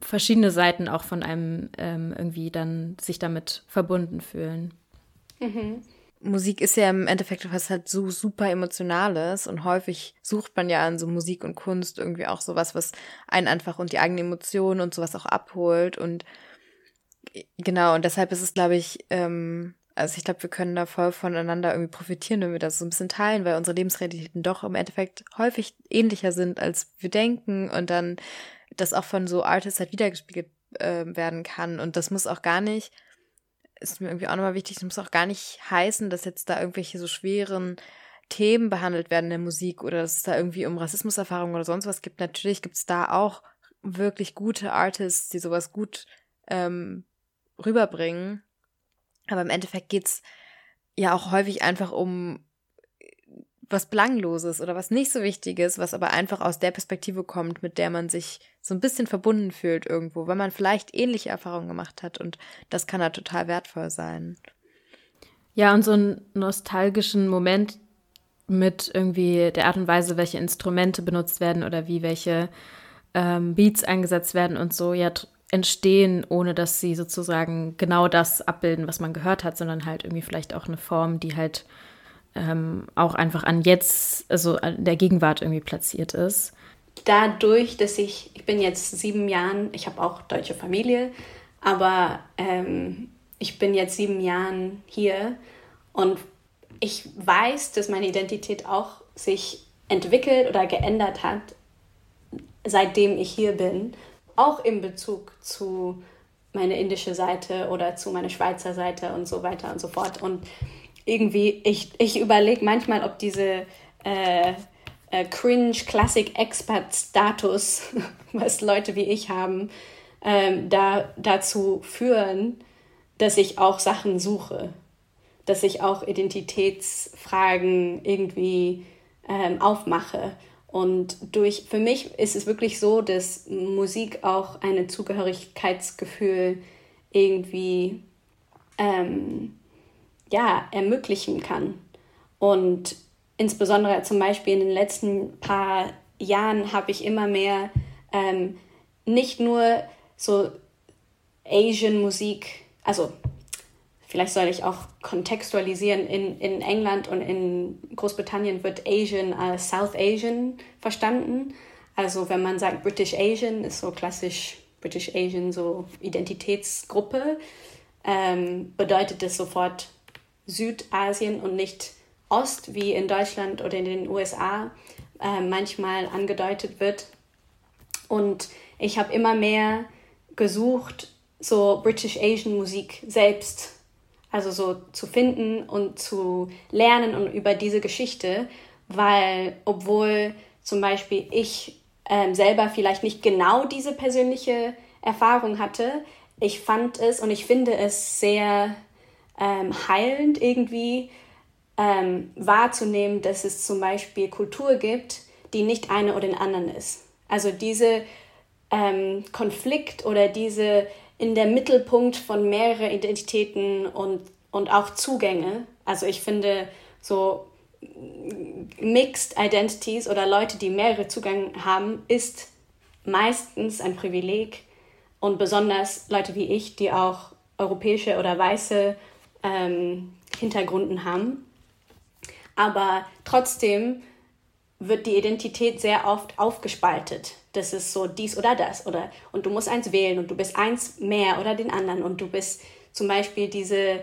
verschiedene Seiten auch von einem ähm, irgendwie dann sich damit verbunden fühlen. Mhm. Musik ist ja im Endeffekt was halt so super emotionales und häufig sucht man ja an so Musik und Kunst irgendwie auch sowas, was einen einfach und die eigenen Emotionen und sowas auch abholt und genau und deshalb ist es glaube ich ähm, also ich glaube, wir können da voll voneinander irgendwie profitieren, wenn wir das so ein bisschen teilen, weil unsere Lebensrealitäten doch im Endeffekt häufig ähnlicher sind, als wir denken und dann das auch von so Artists halt wiedergespiegelt äh, werden kann. Und das muss auch gar nicht, ist mir irgendwie auch nochmal wichtig, das muss auch gar nicht heißen, dass jetzt da irgendwelche so schweren Themen behandelt werden in der Musik oder dass es da irgendwie um Rassismuserfahrungen oder sonst was gibt. Natürlich gibt es da auch wirklich gute Artists, die sowas gut ähm, rüberbringen. Aber im Endeffekt geht es ja auch häufig einfach um was Belangloses oder was nicht so Wichtiges, was aber einfach aus der Perspektive kommt, mit der man sich so ein bisschen verbunden fühlt irgendwo, weil man vielleicht ähnliche Erfahrungen gemacht hat und das kann da total wertvoll sein. Ja, und so einen nostalgischen Moment mit irgendwie der Art und Weise, welche Instrumente benutzt werden oder wie welche ähm, Beats eingesetzt werden und so, ja, entstehen, ohne dass sie sozusagen genau das abbilden, was man gehört hat, sondern halt irgendwie vielleicht auch eine Form, die halt ähm, auch einfach an jetzt, also an der Gegenwart irgendwie platziert ist. Dadurch, dass ich, ich bin jetzt sieben Jahren, ich habe auch deutsche Familie, aber ähm, ich bin jetzt sieben Jahren hier und ich weiß, dass meine Identität auch sich entwickelt oder geändert hat, seitdem ich hier bin auch in Bezug zu meiner indische Seite oder zu meiner Schweizer Seite und so weiter und so fort. Und irgendwie, ich, ich überlege manchmal, ob diese äh, äh, cringe Classic Expert Status, was Leute wie ich haben, ähm, da, dazu führen, dass ich auch Sachen suche, dass ich auch Identitätsfragen irgendwie ähm, aufmache. Und durch, für mich ist es wirklich so, dass Musik auch ein Zugehörigkeitsgefühl irgendwie ähm, ja, ermöglichen kann. Und insbesondere zum Beispiel in den letzten paar Jahren habe ich immer mehr ähm, nicht nur so Asian Musik, also vielleicht soll ich auch kontextualisieren, in, in England und in Großbritannien wird Asian als South Asian verstanden. Also wenn man sagt British Asian, ist so klassisch British Asian, so Identitätsgruppe, ähm, bedeutet es sofort Südasien und nicht Ost, wie in Deutschland oder in den USA äh, manchmal angedeutet wird. Und ich habe immer mehr gesucht, so British Asian Musik selbst, also so zu finden und zu lernen und über diese Geschichte, weil obwohl zum Beispiel ich ähm, selber vielleicht nicht genau diese persönliche Erfahrung hatte, ich fand es und ich finde es sehr ähm, heilend irgendwie ähm, wahrzunehmen, dass es zum Beispiel Kultur gibt, die nicht eine oder den anderen ist. Also diese ähm, Konflikt oder diese in der Mittelpunkt von mehreren Identitäten und, und auch Zugänge. Also ich finde so Mixed Identities oder Leute, die mehrere Zugänge haben, ist meistens ein Privileg und besonders Leute wie ich, die auch europäische oder weiße ähm, Hintergründen haben. Aber trotzdem wird die Identität sehr oft aufgespaltet. Das ist so dies oder das oder und du musst eins wählen und du bist eins mehr oder den anderen und du bist zum Beispiel diese,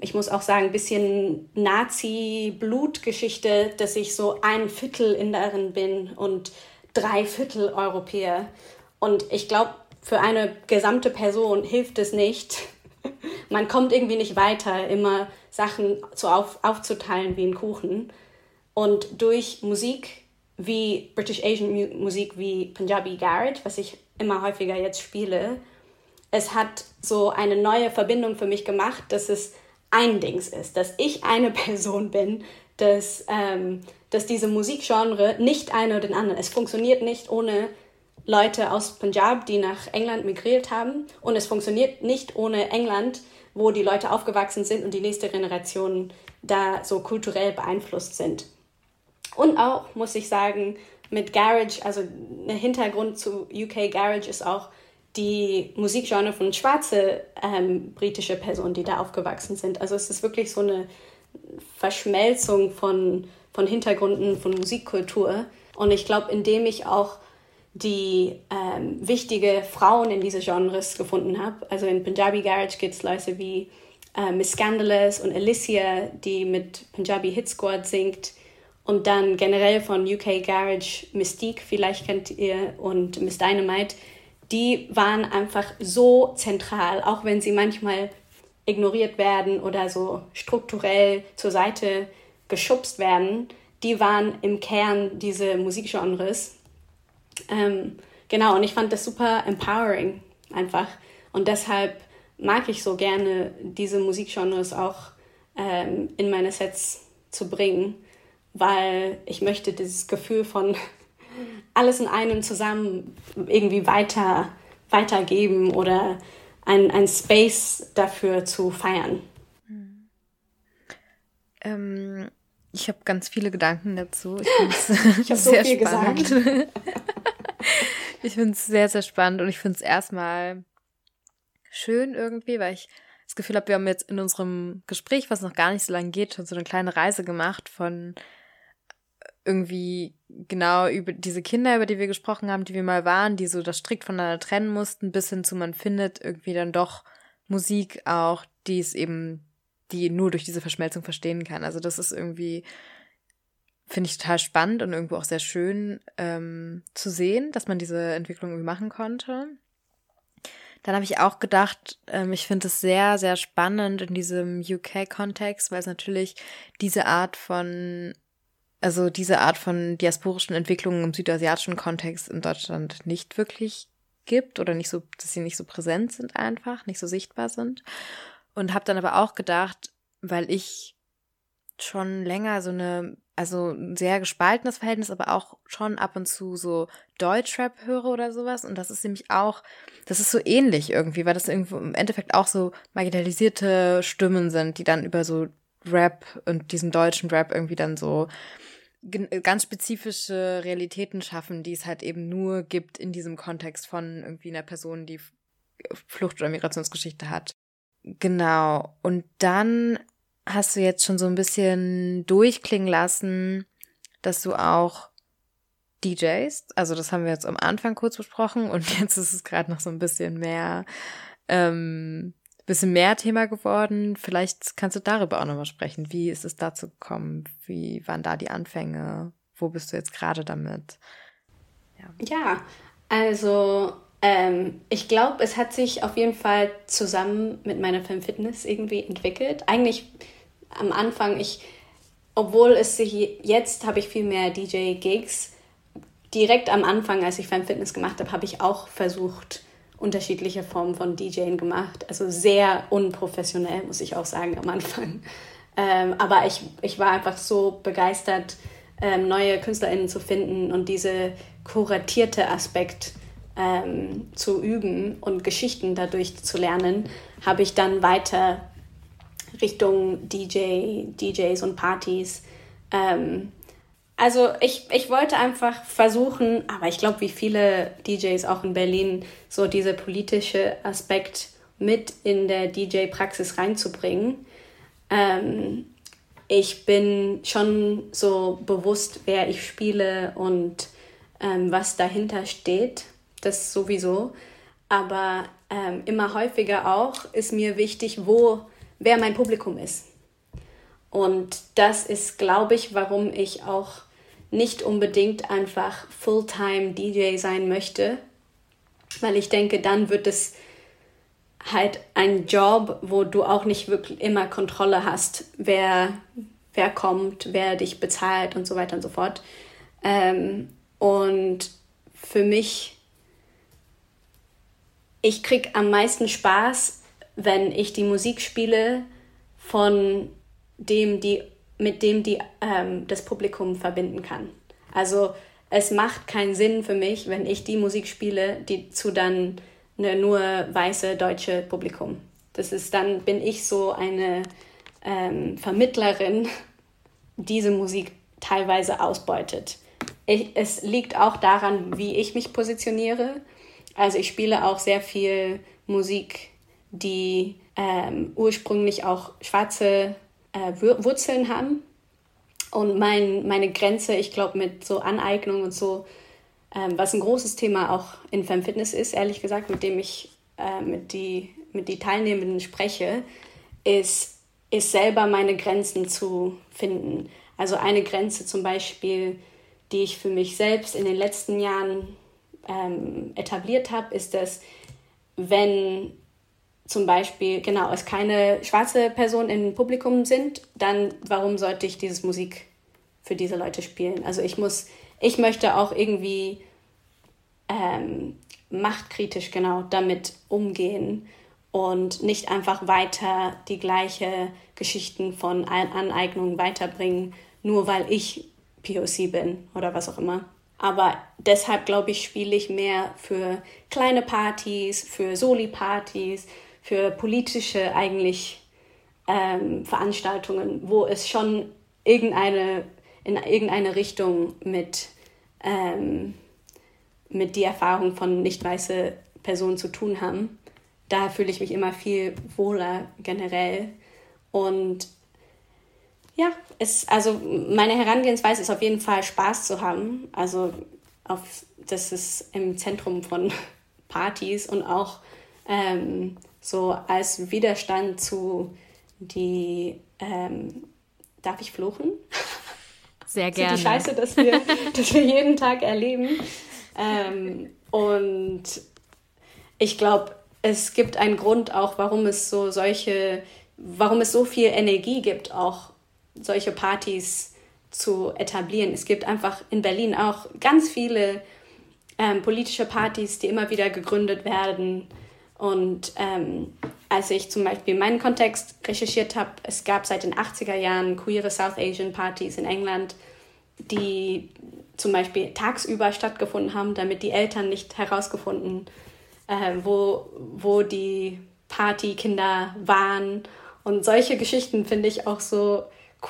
ich muss auch sagen, bisschen Nazi-Blutgeschichte, dass ich so ein Viertel Inderin bin und drei Viertel Europäer. Und ich glaube, für eine gesamte Person hilft es nicht. Man kommt irgendwie nicht weiter, immer Sachen zu auf, aufzuteilen wie ein Kuchen. Und durch Musik wie British Asian Musik wie Punjabi Garage, was ich immer häufiger jetzt spiele, es hat so eine neue Verbindung für mich gemacht, dass es ein Dings ist, dass ich eine Person bin, dass, ähm, dass diese Musikgenre nicht eine oder den anderen, es funktioniert nicht ohne Leute aus Punjab, die nach England migriert haben und es funktioniert nicht ohne England, wo die Leute aufgewachsen sind und die nächste Generation da so kulturell beeinflusst sind. Und auch, muss ich sagen, mit Garage, also der Hintergrund zu UK Garage ist auch die Musikgenre von schwarze ähm, britische Personen, die da aufgewachsen sind. Also es ist wirklich so eine Verschmelzung von, von Hintergründen von Musikkultur. Und ich glaube, indem ich auch die ähm, wichtige Frauen in diese Genres gefunden habe, also in Punjabi Garage gibt es Leute wie äh, Miss Scandalous und Alicia, die mit Punjabi Hit Squad singt, und dann generell von UK Garage Mystique, vielleicht kennt ihr, und Miss Dynamite, die waren einfach so zentral, auch wenn sie manchmal ignoriert werden oder so strukturell zur Seite geschubst werden. Die waren im Kern diese Musikgenres. Ähm, genau, und ich fand das super empowering einfach. Und deshalb mag ich so gerne diese Musikgenres auch ähm, in meine Sets zu bringen weil ich möchte dieses Gefühl von alles in einem zusammen irgendwie weiter, weitergeben oder ein, ein Space dafür zu feiern. Ähm, ich habe ganz viele Gedanken dazu. Ich es sehr so spannend. ich finde es sehr, sehr spannend und ich finde es erstmal schön irgendwie, weil ich das Gefühl habe, wir haben jetzt in unserem Gespräch, was noch gar nicht so lange geht, schon so eine kleine Reise gemacht von irgendwie genau über diese Kinder, über die wir gesprochen haben, die wir mal waren, die so das strikt voneinander trennen mussten, bis hin zu man findet irgendwie dann doch Musik auch, die es eben, die nur durch diese Verschmelzung verstehen kann. Also das ist irgendwie, finde ich total spannend und irgendwo auch sehr schön ähm, zu sehen, dass man diese Entwicklung irgendwie machen konnte. Dann habe ich auch gedacht, ähm, ich finde es sehr, sehr spannend in diesem UK-Kontext, weil es natürlich diese Art von also diese Art von diasporischen Entwicklungen im südasiatischen Kontext in Deutschland nicht wirklich gibt oder nicht so, dass sie nicht so präsent sind einfach, nicht so sichtbar sind. Und habe dann aber auch gedacht, weil ich schon länger so eine also ein sehr gespaltenes Verhältnis, aber auch schon ab und zu so Deutschrap höre oder sowas. Und das ist nämlich auch, das ist so ähnlich irgendwie, weil das irgendwo im Endeffekt auch so marginalisierte Stimmen sind, die dann über so Rap und diesen deutschen Rap irgendwie dann so ganz spezifische Realitäten schaffen, die es halt eben nur gibt in diesem Kontext von irgendwie einer Person, die Flucht- oder Migrationsgeschichte hat. Genau. Und dann hast du jetzt schon so ein bisschen durchklingen lassen, dass du auch DJs, also das haben wir jetzt am Anfang kurz besprochen und jetzt ist es gerade noch so ein bisschen mehr, ähm, bisschen mehr Thema geworden. Vielleicht kannst du darüber auch nochmal sprechen. Wie ist es dazu gekommen? Wie waren da die Anfänge? Wo bist du jetzt gerade damit? Ja, ja also ähm, ich glaube, es hat sich auf jeden Fall zusammen mit meiner Fitness irgendwie entwickelt. Eigentlich am Anfang, ich, obwohl es sich jetzt habe ich viel mehr DJ-Gigs. Direkt am Anfang, als ich Fitness gemacht habe, habe ich auch versucht, unterschiedliche Formen von DJing gemacht. Also sehr unprofessionell, muss ich auch sagen, am Anfang. Ähm, aber ich, ich war einfach so begeistert, ähm, neue KünstlerInnen zu finden und diese kuratierte Aspekt ähm, zu üben und Geschichten dadurch zu lernen, habe ich dann weiter Richtung DJ, DJs und Partys. Ähm, also ich, ich wollte einfach versuchen, aber ich glaube, wie viele DJs auch in Berlin, so dieser politische Aspekt mit in der DJ-Praxis reinzubringen. Ähm, ich bin schon so bewusst, wer ich spiele und ähm, was dahinter steht das sowieso. Aber ähm, immer häufiger auch ist mir wichtig, wo, wer mein Publikum ist. Und das ist, glaube ich, warum ich auch nicht unbedingt einfach Fulltime DJ sein möchte, weil ich denke, dann wird es halt ein Job, wo du auch nicht wirklich immer Kontrolle hast, wer, wer kommt, wer dich bezahlt und so weiter und so fort. Ähm, und für mich ich kriege am meisten Spaß, wenn ich die Musik spiele, von dem die, mit dem die ähm, das Publikum verbinden kann. Also es macht keinen Sinn für mich, wenn ich die Musik spiele, die zu dann eine nur weiße deutsche Publikum. Das ist dann bin ich so eine ähm, Vermittlerin, diese Musik teilweise ausbeutet. Ich, es liegt auch daran, wie ich mich positioniere also ich spiele auch sehr viel Musik, die ähm, ursprünglich auch schwarze äh, Wurzeln haben. Und mein, meine Grenze, ich glaube, mit so Aneignung und so, ähm, was ein großes Thema auch in Femfitness ist, ehrlich gesagt, mit dem ich äh, mit, die, mit die Teilnehmenden spreche, ist, ist selber meine Grenzen zu finden. Also eine Grenze zum Beispiel, die ich für mich selbst in den letzten Jahren ähm, etabliert habe, ist, dass wenn zum Beispiel, genau, es keine schwarze Person im Publikum sind, dann warum sollte ich dieses Musik für diese Leute spielen? Also ich muss, ich möchte auch irgendwie ähm, machtkritisch genau damit umgehen und nicht einfach weiter die gleiche Geschichten von Aneignung weiterbringen, nur weil ich POC bin oder was auch immer. Aber deshalb, glaube ich, spiele ich mehr für kleine Partys, für Soli-Partys, für politische eigentlich ähm, Veranstaltungen, wo es schon irgendeine, in irgendeine Richtung mit, ähm, mit die Erfahrung von nicht weiße Personen zu tun haben. Da fühle ich mich immer viel wohler generell. Und ja, es, also meine Herangehensweise ist auf jeden Fall Spaß zu haben. Also auf, das ist im Zentrum von Partys und auch ähm, so als Widerstand zu die, ähm, darf ich fluchen? Sehr gerne. die Scheiße, dass wir, dass wir jeden Tag erleben. Ähm, und ich glaube, es gibt einen Grund auch, warum es so solche, warum es so viel Energie gibt, auch solche Partys zu etablieren. Es gibt einfach in Berlin auch ganz viele ähm, politische Partys, die immer wieder gegründet werden. Und ähm, als ich zum Beispiel meinen Kontext recherchiert habe, es gab seit den 80er Jahren queere South Asian Partys in England, die zum Beispiel tagsüber stattgefunden haben, damit die Eltern nicht herausgefunden, äh, wo, wo die Partykinder waren. Und solche Geschichten finde ich auch so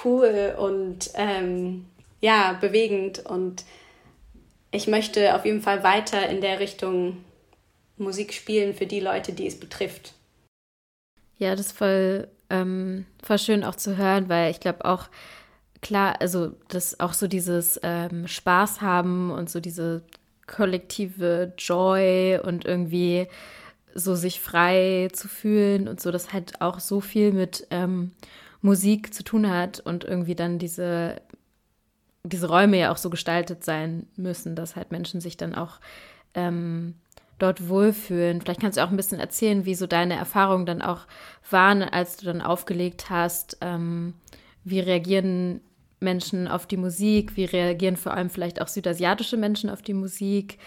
cool und ähm, ja, bewegend. Und ich möchte auf jeden Fall weiter in der Richtung Musik spielen für die Leute, die es betrifft. Ja, das ist voll, ähm, voll schön auch zu hören, weil ich glaube auch, klar, also das auch so dieses ähm, Spaß haben und so diese kollektive Joy und irgendwie so sich frei zu fühlen und so, das halt auch so viel mit ähm, Musik zu tun hat und irgendwie dann diese, diese Räume ja auch so gestaltet sein müssen, dass halt Menschen sich dann auch ähm, dort wohlfühlen. Vielleicht kannst du auch ein bisschen erzählen, wie so deine Erfahrungen dann auch waren, als du dann aufgelegt hast. Ähm, wie reagieren Menschen auf die Musik? Wie reagieren vor allem vielleicht auch südasiatische Menschen auf die Musik?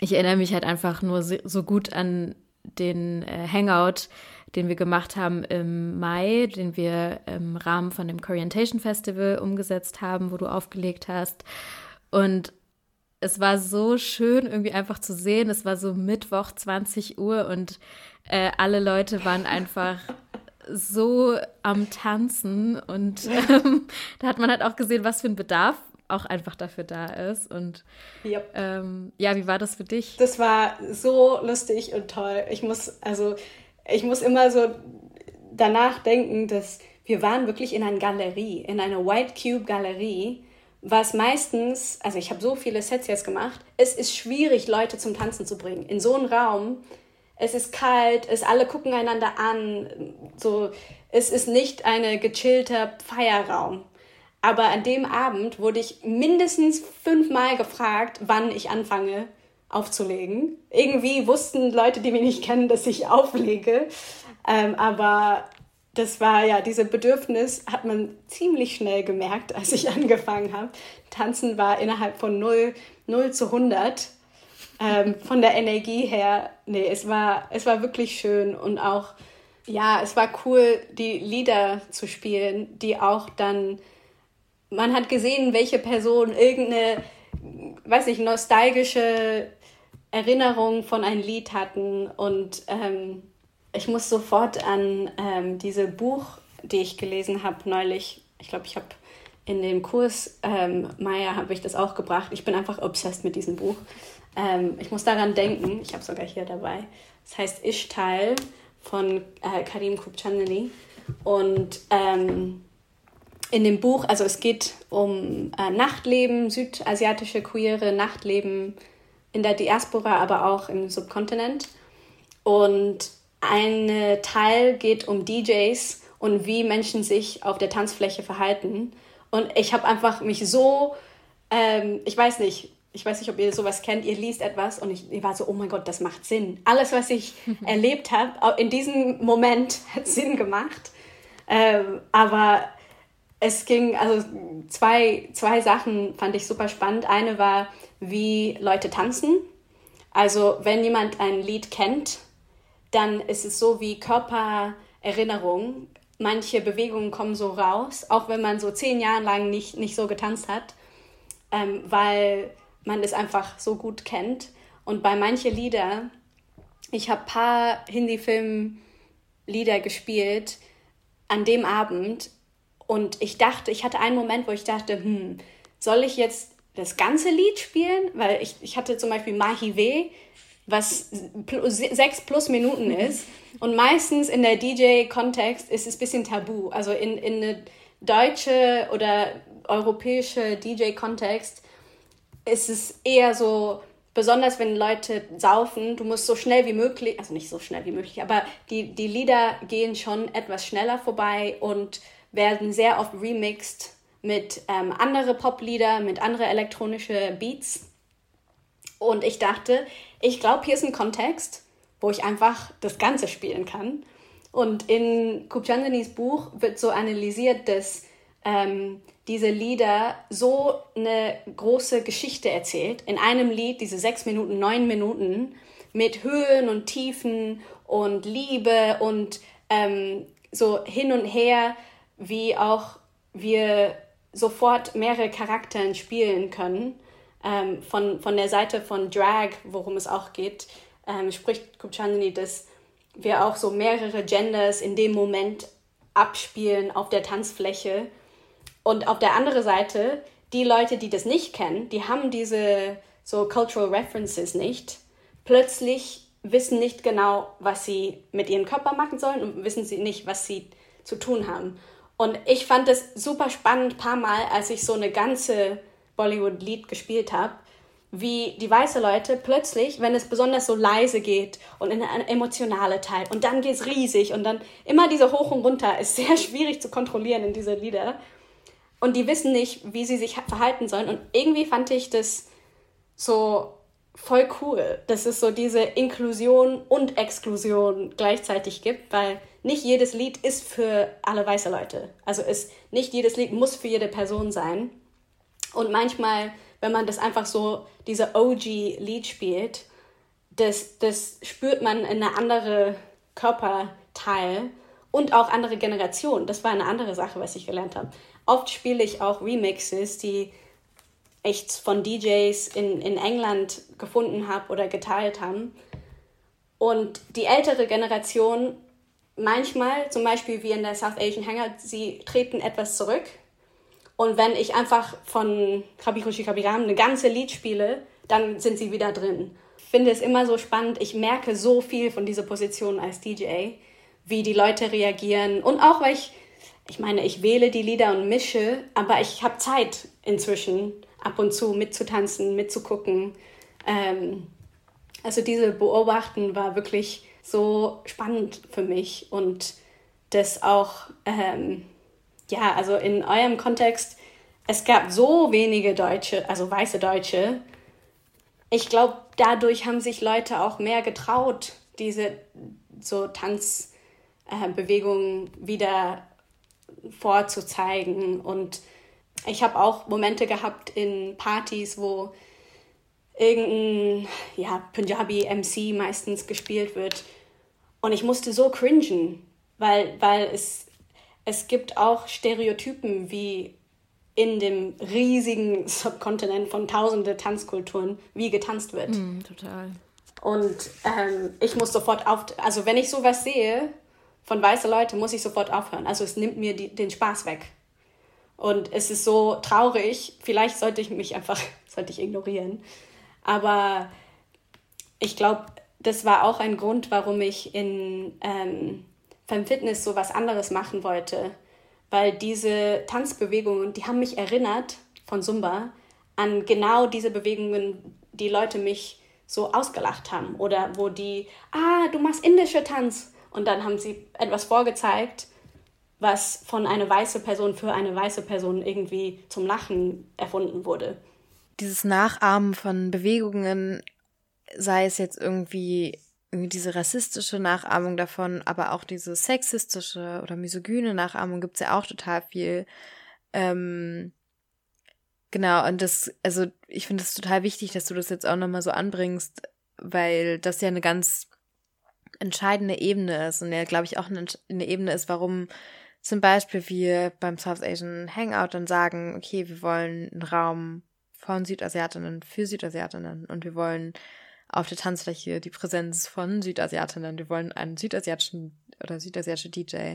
Ich erinnere mich halt einfach nur so gut an den äh, Hangout, den wir gemacht haben im Mai, den wir im Rahmen von dem Corientation Festival umgesetzt haben, wo du aufgelegt hast. Und es war so schön, irgendwie einfach zu sehen. Es war so Mittwoch, 20 Uhr und äh, alle Leute waren einfach so am Tanzen und ähm, da hat man halt auch gesehen, was für ein Bedarf auch einfach dafür da ist. Und yep. ähm, ja, wie war das für dich? Das war so lustig und toll. Ich muss, also, ich muss immer so danach denken, dass wir waren wirklich in einer Galerie, in einer White Cube Galerie was meistens, also ich habe so viele Sets jetzt gemacht, es ist schwierig, Leute zum Tanzen zu bringen. In so einem Raum, es ist kalt, es alle gucken einander an, so, es ist nicht ein gechillter Feierraum. Aber an dem Abend wurde ich mindestens fünfmal gefragt, wann ich anfange aufzulegen. Irgendwie wussten Leute, die mich nicht kennen, dass ich auflege. Ähm, aber das war ja, diese Bedürfnis hat man ziemlich schnell gemerkt, als ich angefangen habe. Tanzen war innerhalb von 0, 0 zu 100. Ähm, von der Energie her, nee, es war, es war wirklich schön und auch, ja, es war cool, die Lieder zu spielen, die auch dann, man hat gesehen, welche Person irgendeine, weiß ich, nostalgische Erinnerung von einem Lied hatten und ähm, ich muss sofort an ähm, diese Buch, die ich gelesen habe neulich. Ich glaube, ich habe in dem Kurs ähm, Maya habe ich das auch gebracht. Ich bin einfach obsessed mit diesem Buch. Ähm, ich muss daran denken. Ich habe sogar hier dabei. Das heißt Ishtal von äh, Karim Kupchandani. Und ähm, in dem Buch, also es geht um äh, Nachtleben, südasiatische queere Nachtleben in der Diaspora, aber auch im Subkontinent. Und ein Teil geht um DJs und wie Menschen sich auf der Tanzfläche verhalten. Und ich habe einfach mich so, ähm, ich weiß nicht, ich weiß nicht, ob ihr sowas kennt, ihr liest etwas und ich, ich war so, oh mein Gott, das macht Sinn. Alles, was ich erlebt habe, in diesem Moment hat Sinn gemacht. Ähm, aber es ging, also zwei, zwei Sachen fand ich super spannend. Eine war, wie Leute tanzen. Also wenn jemand ein Lied kennt, dann ist es so wie Körpererinnerung. Manche Bewegungen kommen so raus, auch wenn man so zehn Jahre lang nicht, nicht so getanzt hat, ähm, weil man es einfach so gut kennt. Und bei manchen Lieder, ich habe ein paar Hindi-Film-Lieder gespielt an dem Abend und ich dachte, ich hatte einen Moment, wo ich dachte, hm, soll ich jetzt das ganze Lied spielen? Weil ich, ich hatte zum Beispiel Mahi Weh, was sechs plus Minuten ist. Und meistens in der DJ-Kontext ist es ein bisschen tabu. Also in, in eine deutsche oder europäische DJ-Kontext ist es eher so, besonders wenn Leute saufen, du musst so schnell wie möglich, also nicht so schnell wie möglich, aber die, die Lieder gehen schon etwas schneller vorbei und werden sehr oft remixed mit ähm, andere Poplieder, mit andere elektronische Beats. Und ich dachte, ich glaube, hier ist ein Kontext, wo ich einfach das Ganze spielen kann. Und in Kupchandanis Buch wird so analysiert, dass ähm, diese Lieder so eine große Geschichte erzählt. In einem Lied, diese sechs Minuten, neun Minuten, mit Höhen und Tiefen und Liebe und ähm, so hin und her, wie auch wir sofort mehrere Charakteren spielen können. Ähm, von, von der Seite von Drag, worum es auch geht, ähm, spricht Kupchandini, dass wir auch so mehrere Genders in dem Moment abspielen auf der Tanzfläche. Und auf der anderen Seite, die Leute, die das nicht kennen, die haben diese so Cultural References nicht. Plötzlich wissen nicht genau, was sie mit ihrem Körper machen sollen und wissen sie nicht, was sie zu tun haben. Und ich fand es super spannend, paar Mal, als ich so eine ganze Bollywood-Lied gespielt habe, wie die weiße Leute plötzlich, wenn es besonders so leise geht und in eine emotionale Teil. Und dann geht es riesig und dann immer diese hoch und runter ist sehr schwierig zu kontrollieren in diese Lieder. Und die wissen nicht, wie sie sich verhalten sollen. Und irgendwie fand ich das so voll cool, dass es so diese Inklusion und Exklusion gleichzeitig gibt, weil nicht jedes Lied ist für alle weiße Leute. Also ist nicht jedes Lied muss für jede Person sein und manchmal wenn man das einfach so, diese OG-Lied spielt, das, das spürt man in eine andere Körperteil und auch andere Generationen. Das war eine andere Sache, was ich gelernt habe. Oft spiele ich auch Remixes, die ich von DJs in, in England gefunden habe oder geteilt haben. Und die ältere Generation, manchmal, zum Beispiel wie in der South Asian Hangout, sie treten etwas zurück und wenn ich einfach von Krabikushi Krabiram eine ganze Lied spiele, dann sind sie wieder drin. Ich finde es immer so spannend. Ich merke so viel von dieser Position als DJ, wie die Leute reagieren. Und auch, weil ich, ich meine, ich wähle die Lieder und mische, aber ich habe Zeit inzwischen, ab und zu mitzutanzen, mitzugucken. Ähm, also diese Beobachten war wirklich so spannend für mich und das auch ähm, ja, also in eurem Kontext, es gab so wenige Deutsche, also weiße Deutsche. Ich glaube, dadurch haben sich Leute auch mehr getraut, diese so Tanzbewegungen äh, wieder vorzuzeigen. Und ich habe auch Momente gehabt in Partys, wo irgendein ja, Punjabi MC meistens gespielt wird. Und ich musste so cringen, weil, weil es es gibt auch Stereotypen, wie in dem riesigen Subkontinent von tausende Tanzkulturen, wie getanzt wird. Mm, total. Und ähm, ich muss sofort auf, also wenn ich sowas sehe von weißen Leuten, muss ich sofort aufhören. Also es nimmt mir die, den Spaß weg. Und es ist so traurig, vielleicht sollte ich mich einfach, sollte ich ignorieren. Aber ich glaube, das war auch ein Grund, warum ich in ähm, beim Fitness so was anderes machen wollte, weil diese Tanzbewegungen, die haben mich erinnert von Zumba an genau diese Bewegungen, die Leute mich so ausgelacht haben oder wo die, ah, du machst indische Tanz und dann haben sie etwas vorgezeigt, was von einer weißen Person für eine weiße Person irgendwie zum Lachen erfunden wurde. Dieses Nachahmen von Bewegungen, sei es jetzt irgendwie irgendwie diese rassistische Nachahmung davon, aber auch diese sexistische oder misogyne Nachahmung gibt's ja auch total viel. Ähm, genau, und das, also ich finde es total wichtig, dass du das jetzt auch nochmal so anbringst, weil das ja eine ganz entscheidende Ebene ist und ja, glaube ich, auch eine, eine Ebene ist, warum zum Beispiel wir beim South Asian Hangout dann sagen, okay, wir wollen einen Raum von Südasiatinnen für Südasiatinnen und wir wollen auf der Tanzfläche die Präsenz von Südasiatinnen. Wir wollen einen südasiatischen oder südasiatische DJ.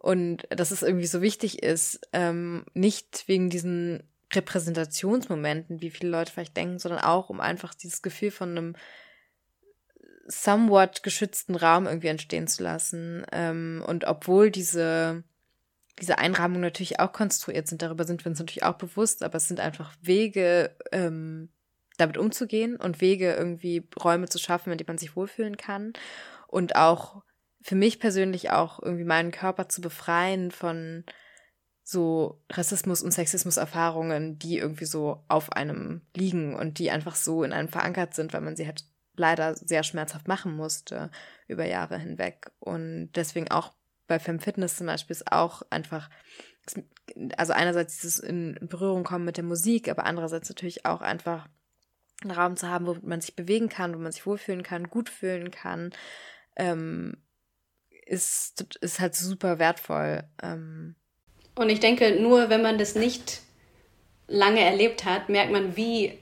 Und dass es irgendwie so wichtig ist, ähm, nicht wegen diesen Repräsentationsmomenten, wie viele Leute vielleicht denken, sondern auch um einfach dieses Gefühl von einem somewhat geschützten Raum irgendwie entstehen zu lassen. Ähm, und obwohl diese, diese Einrahmungen natürlich auch konstruiert sind, darüber sind wir uns natürlich auch bewusst, aber es sind einfach Wege, ähm, damit umzugehen und Wege, irgendwie Räume zu schaffen, in denen man sich wohlfühlen kann. Und auch für mich persönlich auch irgendwie meinen Körper zu befreien von so Rassismus- und Sexismus-Erfahrungen, die irgendwie so auf einem liegen und die einfach so in einem verankert sind, weil man sie halt leider sehr schmerzhaft machen musste über Jahre hinweg. Und deswegen auch bei Femme Fitness zum Beispiel ist auch einfach, also einerseits dieses in Berührung kommen mit der Musik, aber andererseits natürlich auch einfach einen Raum zu haben, wo man sich bewegen kann, wo man sich wohlfühlen kann, gut fühlen kann, ähm, ist, ist halt super wertvoll. Ähm. Und ich denke, nur wenn man das nicht lange erlebt hat, merkt man, wie,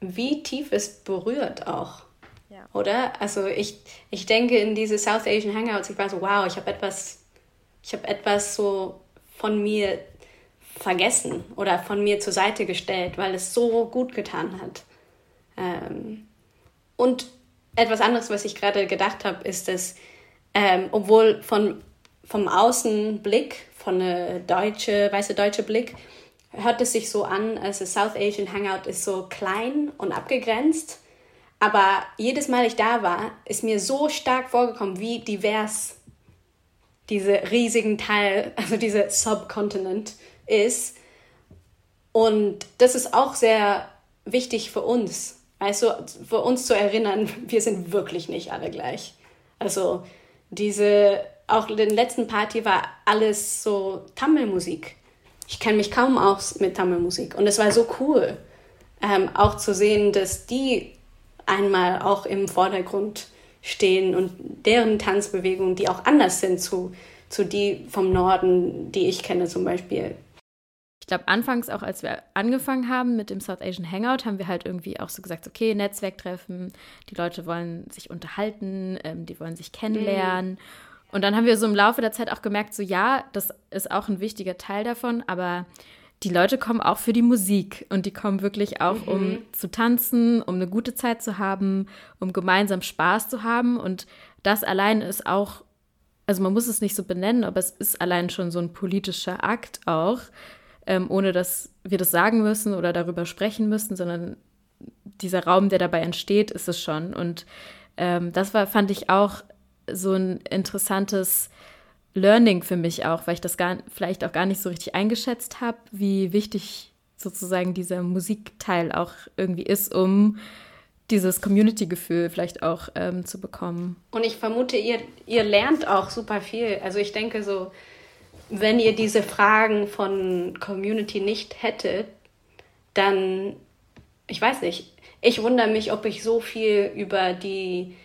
wie tief es berührt auch. Ja. Oder? Also ich, ich denke in diese South Asian Hangouts, ich war so, wow, ich habe etwas, ich habe etwas so von mir vergessen oder von mir zur Seite gestellt, weil es so gut getan hat. Ähm, und etwas anderes, was ich gerade gedacht habe, ist, dass ähm, obwohl von, vom Außenblick, von einer deutsche, weiße deutsche Blick, hört es sich so an, als das South Asian Hangout ist so klein und abgegrenzt. Aber jedes Mal ich da war, ist mir so stark vorgekommen, wie divers diese riesigen Teil, also diese Subkontinent ist. Und das ist auch sehr wichtig für uns, also für uns zu erinnern, wir sind wirklich nicht alle gleich. Also diese, auch in der letzten Party war alles so Tammelmusik. Ich kenne mich kaum aus mit Tammelmusik und es war so cool, ähm, auch zu sehen, dass die einmal auch im Vordergrund stehen und deren Tanzbewegungen, die auch anders sind zu, zu die vom Norden, die ich kenne zum Beispiel. Ich glaube, anfangs auch, als wir angefangen haben mit dem South Asian Hangout, haben wir halt irgendwie auch so gesagt, okay, Netzwerktreffen, die Leute wollen sich unterhalten, ähm, die wollen sich kennenlernen. Mhm. Und dann haben wir so im Laufe der Zeit auch gemerkt, so ja, das ist auch ein wichtiger Teil davon, aber die Leute kommen auch für die Musik und die kommen wirklich auch, mhm. um zu tanzen, um eine gute Zeit zu haben, um gemeinsam Spaß zu haben. Und das allein ist auch, also man muss es nicht so benennen, aber es ist allein schon so ein politischer Akt auch, ähm, ohne dass wir das sagen müssen oder darüber sprechen müssen, sondern dieser Raum, der dabei entsteht, ist es schon. Und ähm, das war, fand ich auch so ein interessantes Learning für mich auch, weil ich das gar, vielleicht auch gar nicht so richtig eingeschätzt habe, wie wichtig sozusagen dieser Musikteil auch irgendwie ist, um dieses Community-Gefühl vielleicht auch ähm, zu bekommen. Und ich vermute, ihr, ihr lernt auch super viel. Also ich denke so, wenn ihr diese Fragen von Community nicht hättet, dann, ich weiß nicht, ich wundere mich, ob ich so viel über die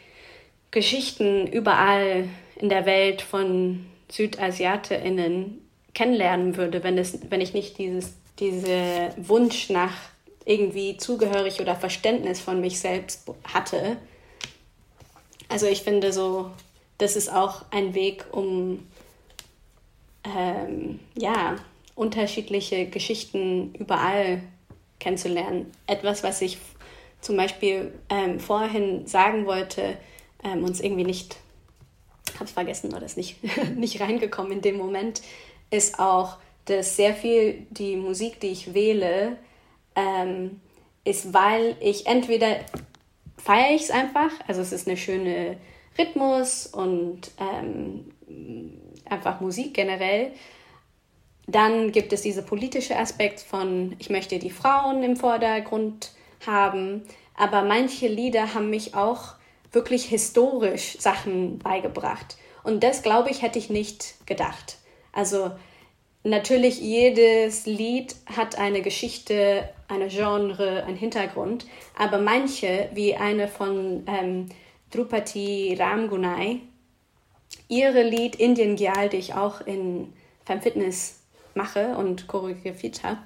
Geschichten überall in der Welt von SüdasiaterInnen kennenlernen würde, wenn, es, wenn ich nicht dieses diese Wunsch nach irgendwie zugehörig oder Verständnis von mich selbst hatte. Also ich finde so, das ist auch ein Weg, um ähm, ja, unterschiedliche Geschichten überall kennenzulernen. Etwas, was ich zum Beispiel ähm, vorhin sagen wollte, ähm, uns irgendwie nicht, habe es vergessen oder ist nicht, nicht reingekommen in dem Moment, ist auch, dass sehr viel die Musik, die ich wähle, ähm, ist, weil ich entweder feiere ich es einfach, also es ist eine schöne Rhythmus und ähm, einfach Musik generell. Dann gibt es diese politische Aspekt von, ich möchte die Frauen im Vordergrund haben. Aber manche Lieder haben mich auch wirklich historisch Sachen beigebracht. Und das, glaube ich, hätte ich nicht gedacht. Also natürlich, jedes Lied hat eine Geschichte, eine Genre, einen Hintergrund. Aber manche, wie eine von ähm, Drupati Ramgunai, ihre Lied Indian Gyal, die ich auch in Femme Fitness mache und choreografiert habe,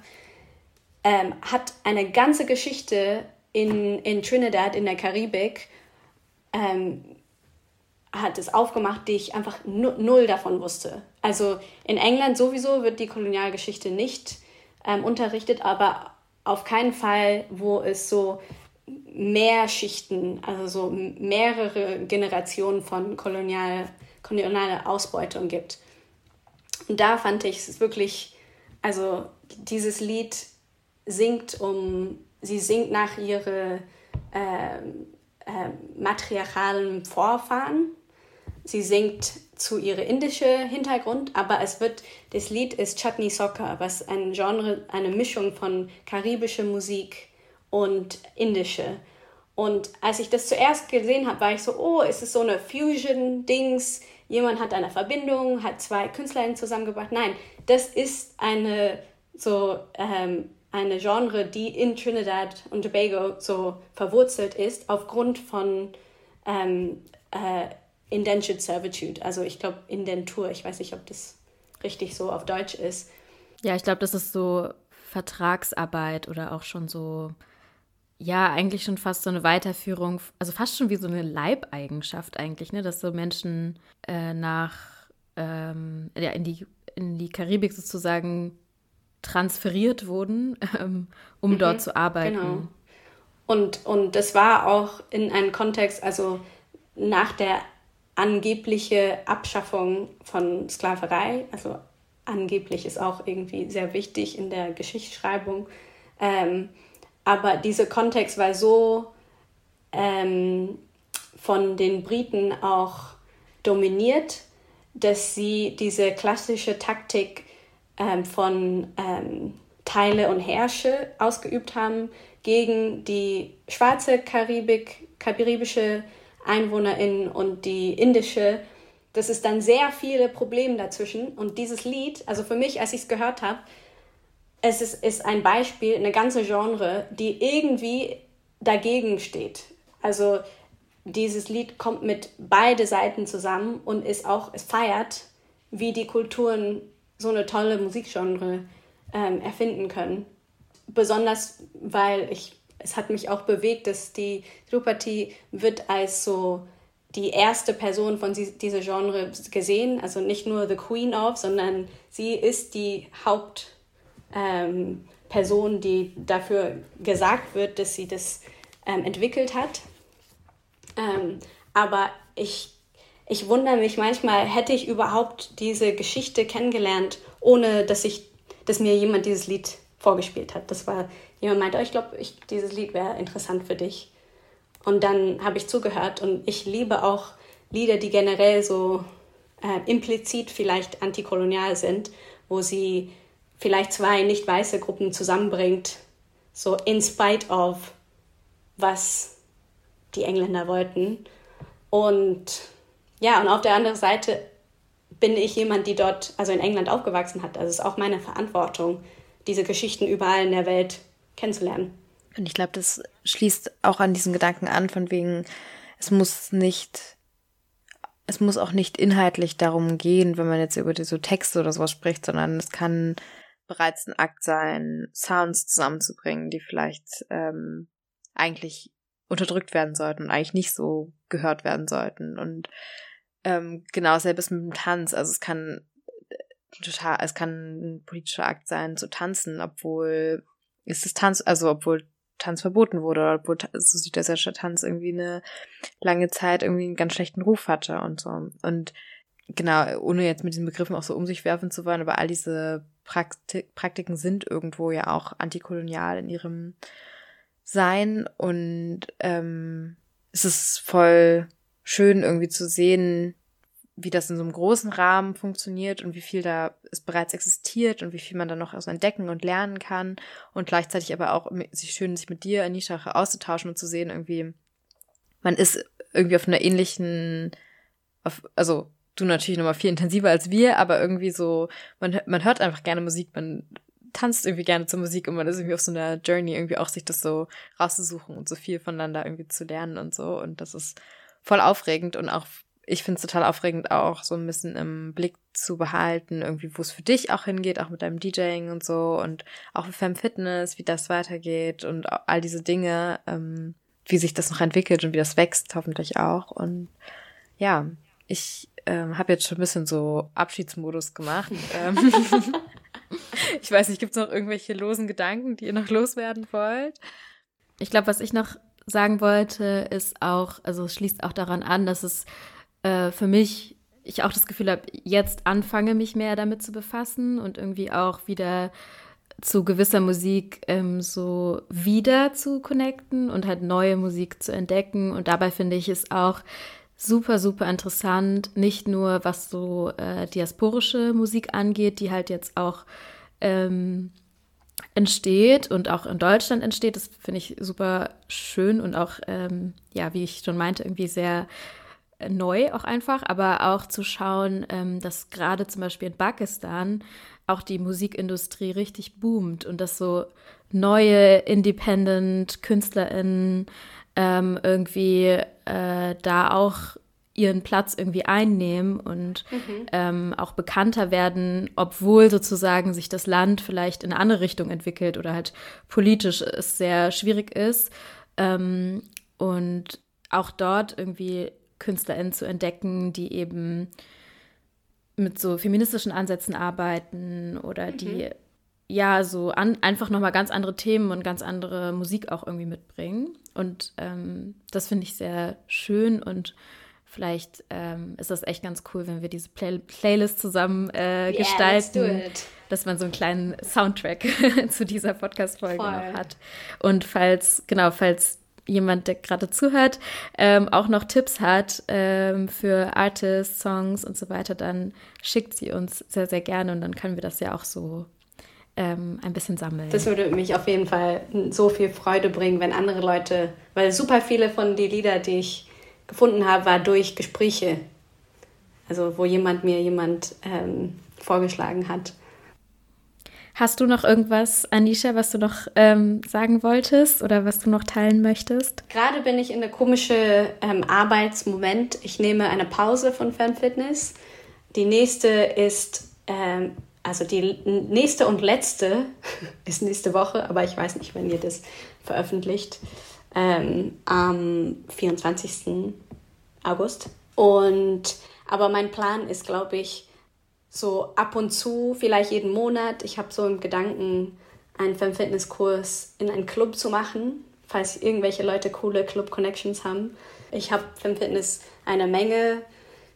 ähm, hat eine ganze Geschichte in, in Trinidad, in der Karibik, ähm, hat es aufgemacht, die ich einfach null davon wusste. Also in England sowieso wird die Kolonialgeschichte nicht ähm, unterrichtet, aber auf keinen Fall, wo es so mehr Schichten, also so mehrere Generationen von Kolonial koloniale Ausbeutung gibt. Und da fand ich es wirklich, also dieses Lied singt um, sie singt nach ihre äh, äh, matriarchalen Vorfahren. Sie singt zu ihrem indischen Hintergrund, aber es wird, das Lied ist Chutney Soccer, was ein Genre, eine Mischung von karibischer Musik und indische. Und als ich das zuerst gesehen habe, war ich so, oh, ist es so eine Fusion-Dings? Jemand hat eine Verbindung, hat zwei Künstlerinnen zusammengebracht. Nein, das ist eine so ähm, eine Genre, die in Trinidad und Tobago so verwurzelt ist, aufgrund von ähm, äh, Indentured Servitude. Also ich glaube Indentur. Ich weiß nicht, ob das richtig so auf Deutsch ist. Ja, ich glaube, das ist so Vertragsarbeit oder auch schon so, ja, eigentlich schon fast so eine Weiterführung, also fast schon wie so eine Leibeigenschaft eigentlich, ne, dass so Menschen äh, nach, ähm, ja, in die, in die Karibik sozusagen transferiert wurden, ähm, um mhm, dort zu arbeiten. Genau. Und, und das war auch in einem Kontext, also nach der angebliche Abschaffung von Sklaverei, also angeblich ist auch irgendwie sehr wichtig in der Geschichtsschreibung, ähm, aber dieser Kontext war so ähm, von den Briten auch dominiert, dass sie diese klassische Taktik ähm, von ähm, Teile und Herrsche ausgeübt haben gegen die schwarze Karibik, karibische EinwohnerInnen und die indische. Das ist dann sehr viele Probleme dazwischen. Und dieses Lied, also für mich, als ich es gehört habe, es ist, ist ein Beispiel, eine ganze Genre, die irgendwie dagegen steht. Also dieses Lied kommt mit beide Seiten zusammen und ist auch, es feiert, wie die Kulturen so eine tolle Musikgenre ähm, erfinden können. Besonders, weil ich, es hat mich auch bewegt, dass die Drupati wird als so die erste Person von dieser Genre gesehen, also nicht nur The Queen of, sondern sie ist die Hauptperson, ähm, die dafür gesagt wird, dass sie das ähm, entwickelt hat. Ähm, aber ich ich wundere mich manchmal, hätte ich überhaupt diese Geschichte kennengelernt, ohne dass ich, dass mir jemand dieses Lied vorgespielt hat. Das war, jemand meinte, oh, ich glaube, ich, dieses Lied wäre interessant für dich. Und dann habe ich zugehört und ich liebe auch Lieder, die generell so äh, implizit vielleicht antikolonial sind, wo sie vielleicht zwei nicht weiße Gruppen zusammenbringt, so in spite of, was die Engländer wollten. Und ja, und auf der anderen Seite bin ich jemand, die dort, also in England aufgewachsen hat. Also es ist auch meine Verantwortung, diese Geschichten überall in der Welt kennenzulernen. Und ich glaube, das schließt auch an diesen Gedanken an, von wegen, es muss nicht, es muss auch nicht inhaltlich darum gehen, wenn man jetzt über so Texte oder sowas spricht, sondern es kann bereits ein Akt sein, Sounds zusammenzubringen, die vielleicht ähm, eigentlich unterdrückt werden sollten und eigentlich nicht so gehört werden sollten. Und ähm, genau, selbst mit dem Tanz. Also es kann äh, total, es kann ein politischer Akt sein, zu tanzen, obwohl ist es Tanz, also obwohl Tanz verboten wurde, obwohl so südländischer Tanz irgendwie eine lange Zeit irgendwie einen ganz schlechten Ruf hatte und so. Und genau, ohne jetzt mit diesen Begriffen auch so um sich werfen zu wollen, aber all diese Praktik Praktiken sind irgendwo ja auch antikolonial in ihrem Sein und ähm, es ist voll schön irgendwie zu sehen, wie das in so einem großen Rahmen funktioniert und wie viel da es bereits existiert und wie viel man da noch aus entdecken und lernen kann und gleichzeitig aber auch sich schön sich mit dir, Anisha, auszutauschen und zu sehen irgendwie, man ist irgendwie auf einer ähnlichen, auf, also du natürlich nochmal viel intensiver als wir, aber irgendwie so, man, man hört einfach gerne Musik, man tanzt irgendwie gerne zur Musik und man ist irgendwie auf so einer Journey irgendwie auch sich das so rauszusuchen und so viel voneinander irgendwie zu lernen und so und das ist voll aufregend und auch, ich finde es total aufregend, auch so ein bisschen im Blick zu behalten, irgendwie, wo es für dich auch hingeht, auch mit deinem DJing und so und auch für Femme Fitness, wie das weitergeht und all diese Dinge, ähm, wie sich das noch entwickelt und wie das wächst, hoffentlich auch. Und ja, ich ähm, habe jetzt schon ein bisschen so Abschiedsmodus gemacht. Ähm, ich weiß nicht, gibt es noch irgendwelche losen Gedanken, die ihr noch loswerden wollt? Ich glaube, was ich noch sagen wollte, ist auch, also es schließt auch daran an, dass es äh, für mich, ich auch das Gefühl habe, jetzt anfange, mich mehr damit zu befassen und irgendwie auch wieder zu gewisser Musik ähm, so wieder zu connecten und halt neue Musik zu entdecken. Und dabei finde ich es auch super, super interessant, nicht nur was so äh, diasporische Musik angeht, die halt jetzt auch ähm, entsteht und auch in Deutschland entsteht. Das finde ich super schön und auch, ähm, ja, wie ich schon meinte, irgendwie sehr neu auch einfach, aber auch zu schauen, ähm, dass gerade zum Beispiel in Pakistan auch die Musikindustrie richtig boomt und dass so neue Independent-KünstlerInnen ähm, irgendwie äh, da auch ihren Platz irgendwie einnehmen und mhm. ähm, auch bekannter werden, obwohl sozusagen sich das Land vielleicht in eine andere Richtung entwickelt oder halt politisch es sehr schwierig ist. Ähm, und auch dort irgendwie KünstlerInnen zu entdecken, die eben mit so feministischen Ansätzen arbeiten oder mhm. die ja so an, einfach nochmal ganz andere Themen und ganz andere Musik auch irgendwie mitbringen. Und ähm, das finde ich sehr schön und vielleicht ähm, ist das echt ganz cool, wenn wir diese Play Playlist zusammen äh, yeah, gestalten, dass man so einen kleinen Soundtrack zu dieser Podcast-Folge noch hat. Und falls, genau, falls jemand, der gerade zuhört, ähm, auch noch Tipps hat ähm, für Artists, Songs und so weiter, dann schickt sie uns sehr, sehr gerne und dann können wir das ja auch so ähm, ein bisschen sammeln. Das würde mich auf jeden Fall so viel Freude bringen, wenn andere Leute, weil super viele von den Lieder, die ich gefunden habe, war durch Gespräche. Also wo jemand mir jemand ähm, vorgeschlagen hat. Hast du noch irgendwas, Anisha, was du noch ähm, sagen wolltest oder was du noch teilen möchtest? Gerade bin ich in der komischen ähm, Arbeitsmoment. Ich nehme eine Pause von Fernfitness. Die nächste ist, ähm, also die nächste und letzte ist nächste Woche, aber ich weiß nicht, wenn ihr das veröffentlicht, ähm, am 24. August. Und aber mein Plan ist, glaube ich, so ab und zu, vielleicht jeden Monat. Ich habe so im Gedanken, einen Fem-Fitness-Kurs in einen Club zu machen, falls irgendwelche Leute coole Club-Connections haben. Ich habe Fem-Fitness eine Menge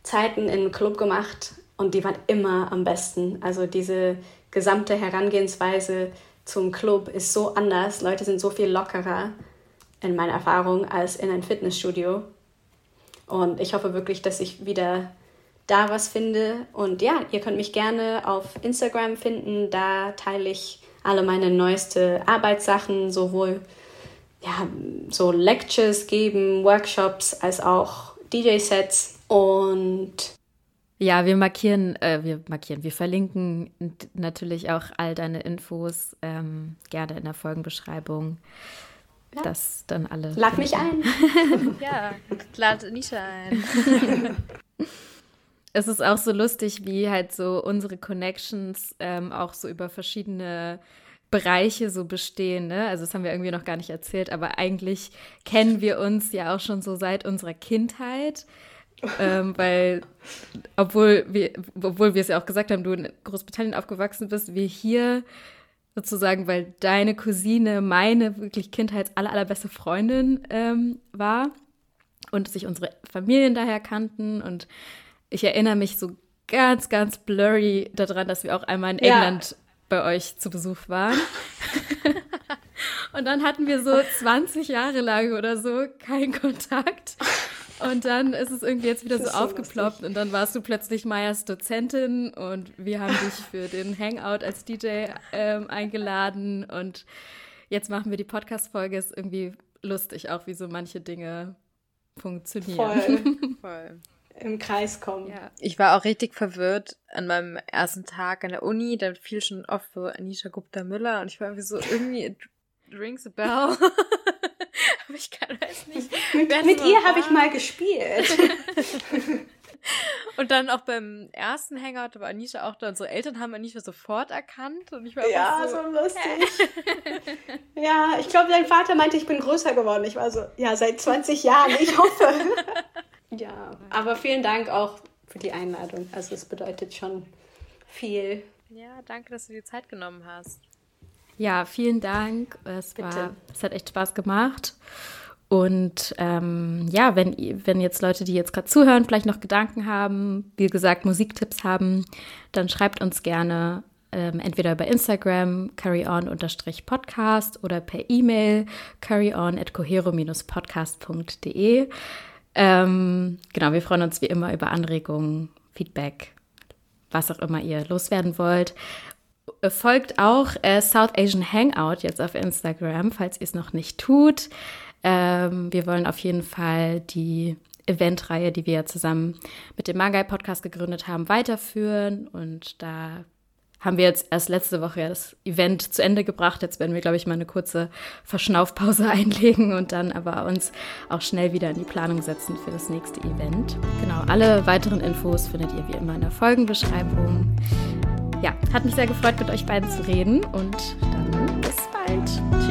Zeiten in einem Club gemacht und die waren immer am besten. Also diese gesamte Herangehensweise zum Club ist so anders. Leute sind so viel lockerer in meiner Erfahrung als in ein Fitnessstudio. Und ich hoffe wirklich, dass ich wieder da was finde. Und ja, ihr könnt mich gerne auf Instagram finden. Da teile ich alle meine neueste Arbeitssachen, sowohl ja, so Lectures geben, Workshops als auch DJ-Sets und ja, wir markieren, äh, wir markieren, wir verlinken natürlich auch all deine Infos ähm, gerne in der Folgenbeschreibung. Ja. Das dann alle. Lad mich ein. ja, lad Nisha ein. es ist auch so lustig, wie halt so unsere Connections ähm, auch so über verschiedene Bereiche so bestehen. Ne? Also das haben wir irgendwie noch gar nicht erzählt, aber eigentlich kennen wir uns ja auch schon so seit unserer Kindheit. Ähm, weil, obwohl wir, obwohl wir es ja auch gesagt haben, du in Großbritannien aufgewachsen bist, wir hier sozusagen, weil deine Cousine meine wirklich Kindheits aller, allerbeste Freundin ähm, war und sich unsere Familien daher kannten und ich erinnere mich so ganz, ganz blurry daran, dass wir auch einmal in England ja. bei euch zu Besuch waren. und dann hatten wir so 20 Jahre lang oder so keinen Kontakt. Und dann ist es irgendwie jetzt wieder so, so aufgeploppt lustig. und dann warst du plötzlich Meyers Dozentin und wir haben dich für den Hangout als DJ ähm, eingeladen und jetzt machen wir die Podcast-Folge. Ist irgendwie lustig auch, wie so manche Dinge funktionieren. Voll. Voll im Kreis kommen. Ja. Ich war auch richtig verwirrt an meinem ersten Tag an der Uni. Da fiel schon oft so Anisha Gupta Müller und ich war irgendwie so, irgendwie, it rings a bell. Aber ich kann, weiß nicht. Mit, mit ihr habe ich mal gespielt. und dann auch beim ersten Hangout war Anisha auch da. Unsere Eltern haben Anisha sofort erkannt. Und ich war ja, so, so lustig. ja, ich glaube, dein Vater meinte, ich bin größer geworden. Ich war so, ja, seit 20 Jahren. Ich hoffe. Ja, aber vielen Dank auch für die Einladung. Also es bedeutet schon viel. Ja, danke, dass du dir Zeit genommen hast. Ja, vielen Dank. Es, war, es hat echt Spaß gemacht. Und ähm, ja, wenn, wenn jetzt Leute, die jetzt gerade zuhören, vielleicht noch Gedanken haben, wie gesagt, Musiktipps haben, dann schreibt uns gerne ähm, entweder über Instagram carryon-podcast oder per E-Mail carryon at cohero-podcast.de. Ähm, genau, wir freuen uns wie immer über Anregungen, Feedback, was auch immer ihr loswerden wollt. Folgt auch äh, South Asian Hangout jetzt auf Instagram, falls ihr es noch nicht tut. Ähm, wir wollen auf jeden Fall die Eventreihe, die wir zusammen mit dem Magai Podcast gegründet haben, weiterführen. Und da haben wir jetzt erst letzte Woche ja das Event zu Ende gebracht. Jetzt werden wir, glaube ich, mal eine kurze Verschnaufpause einlegen und dann aber uns auch schnell wieder in die Planung setzen für das nächste Event. Genau, alle weiteren Infos findet ihr wie immer in der Folgenbeschreibung. Ja, hat mich sehr gefreut, mit euch beiden zu reden und dann bis bald. Tschüss.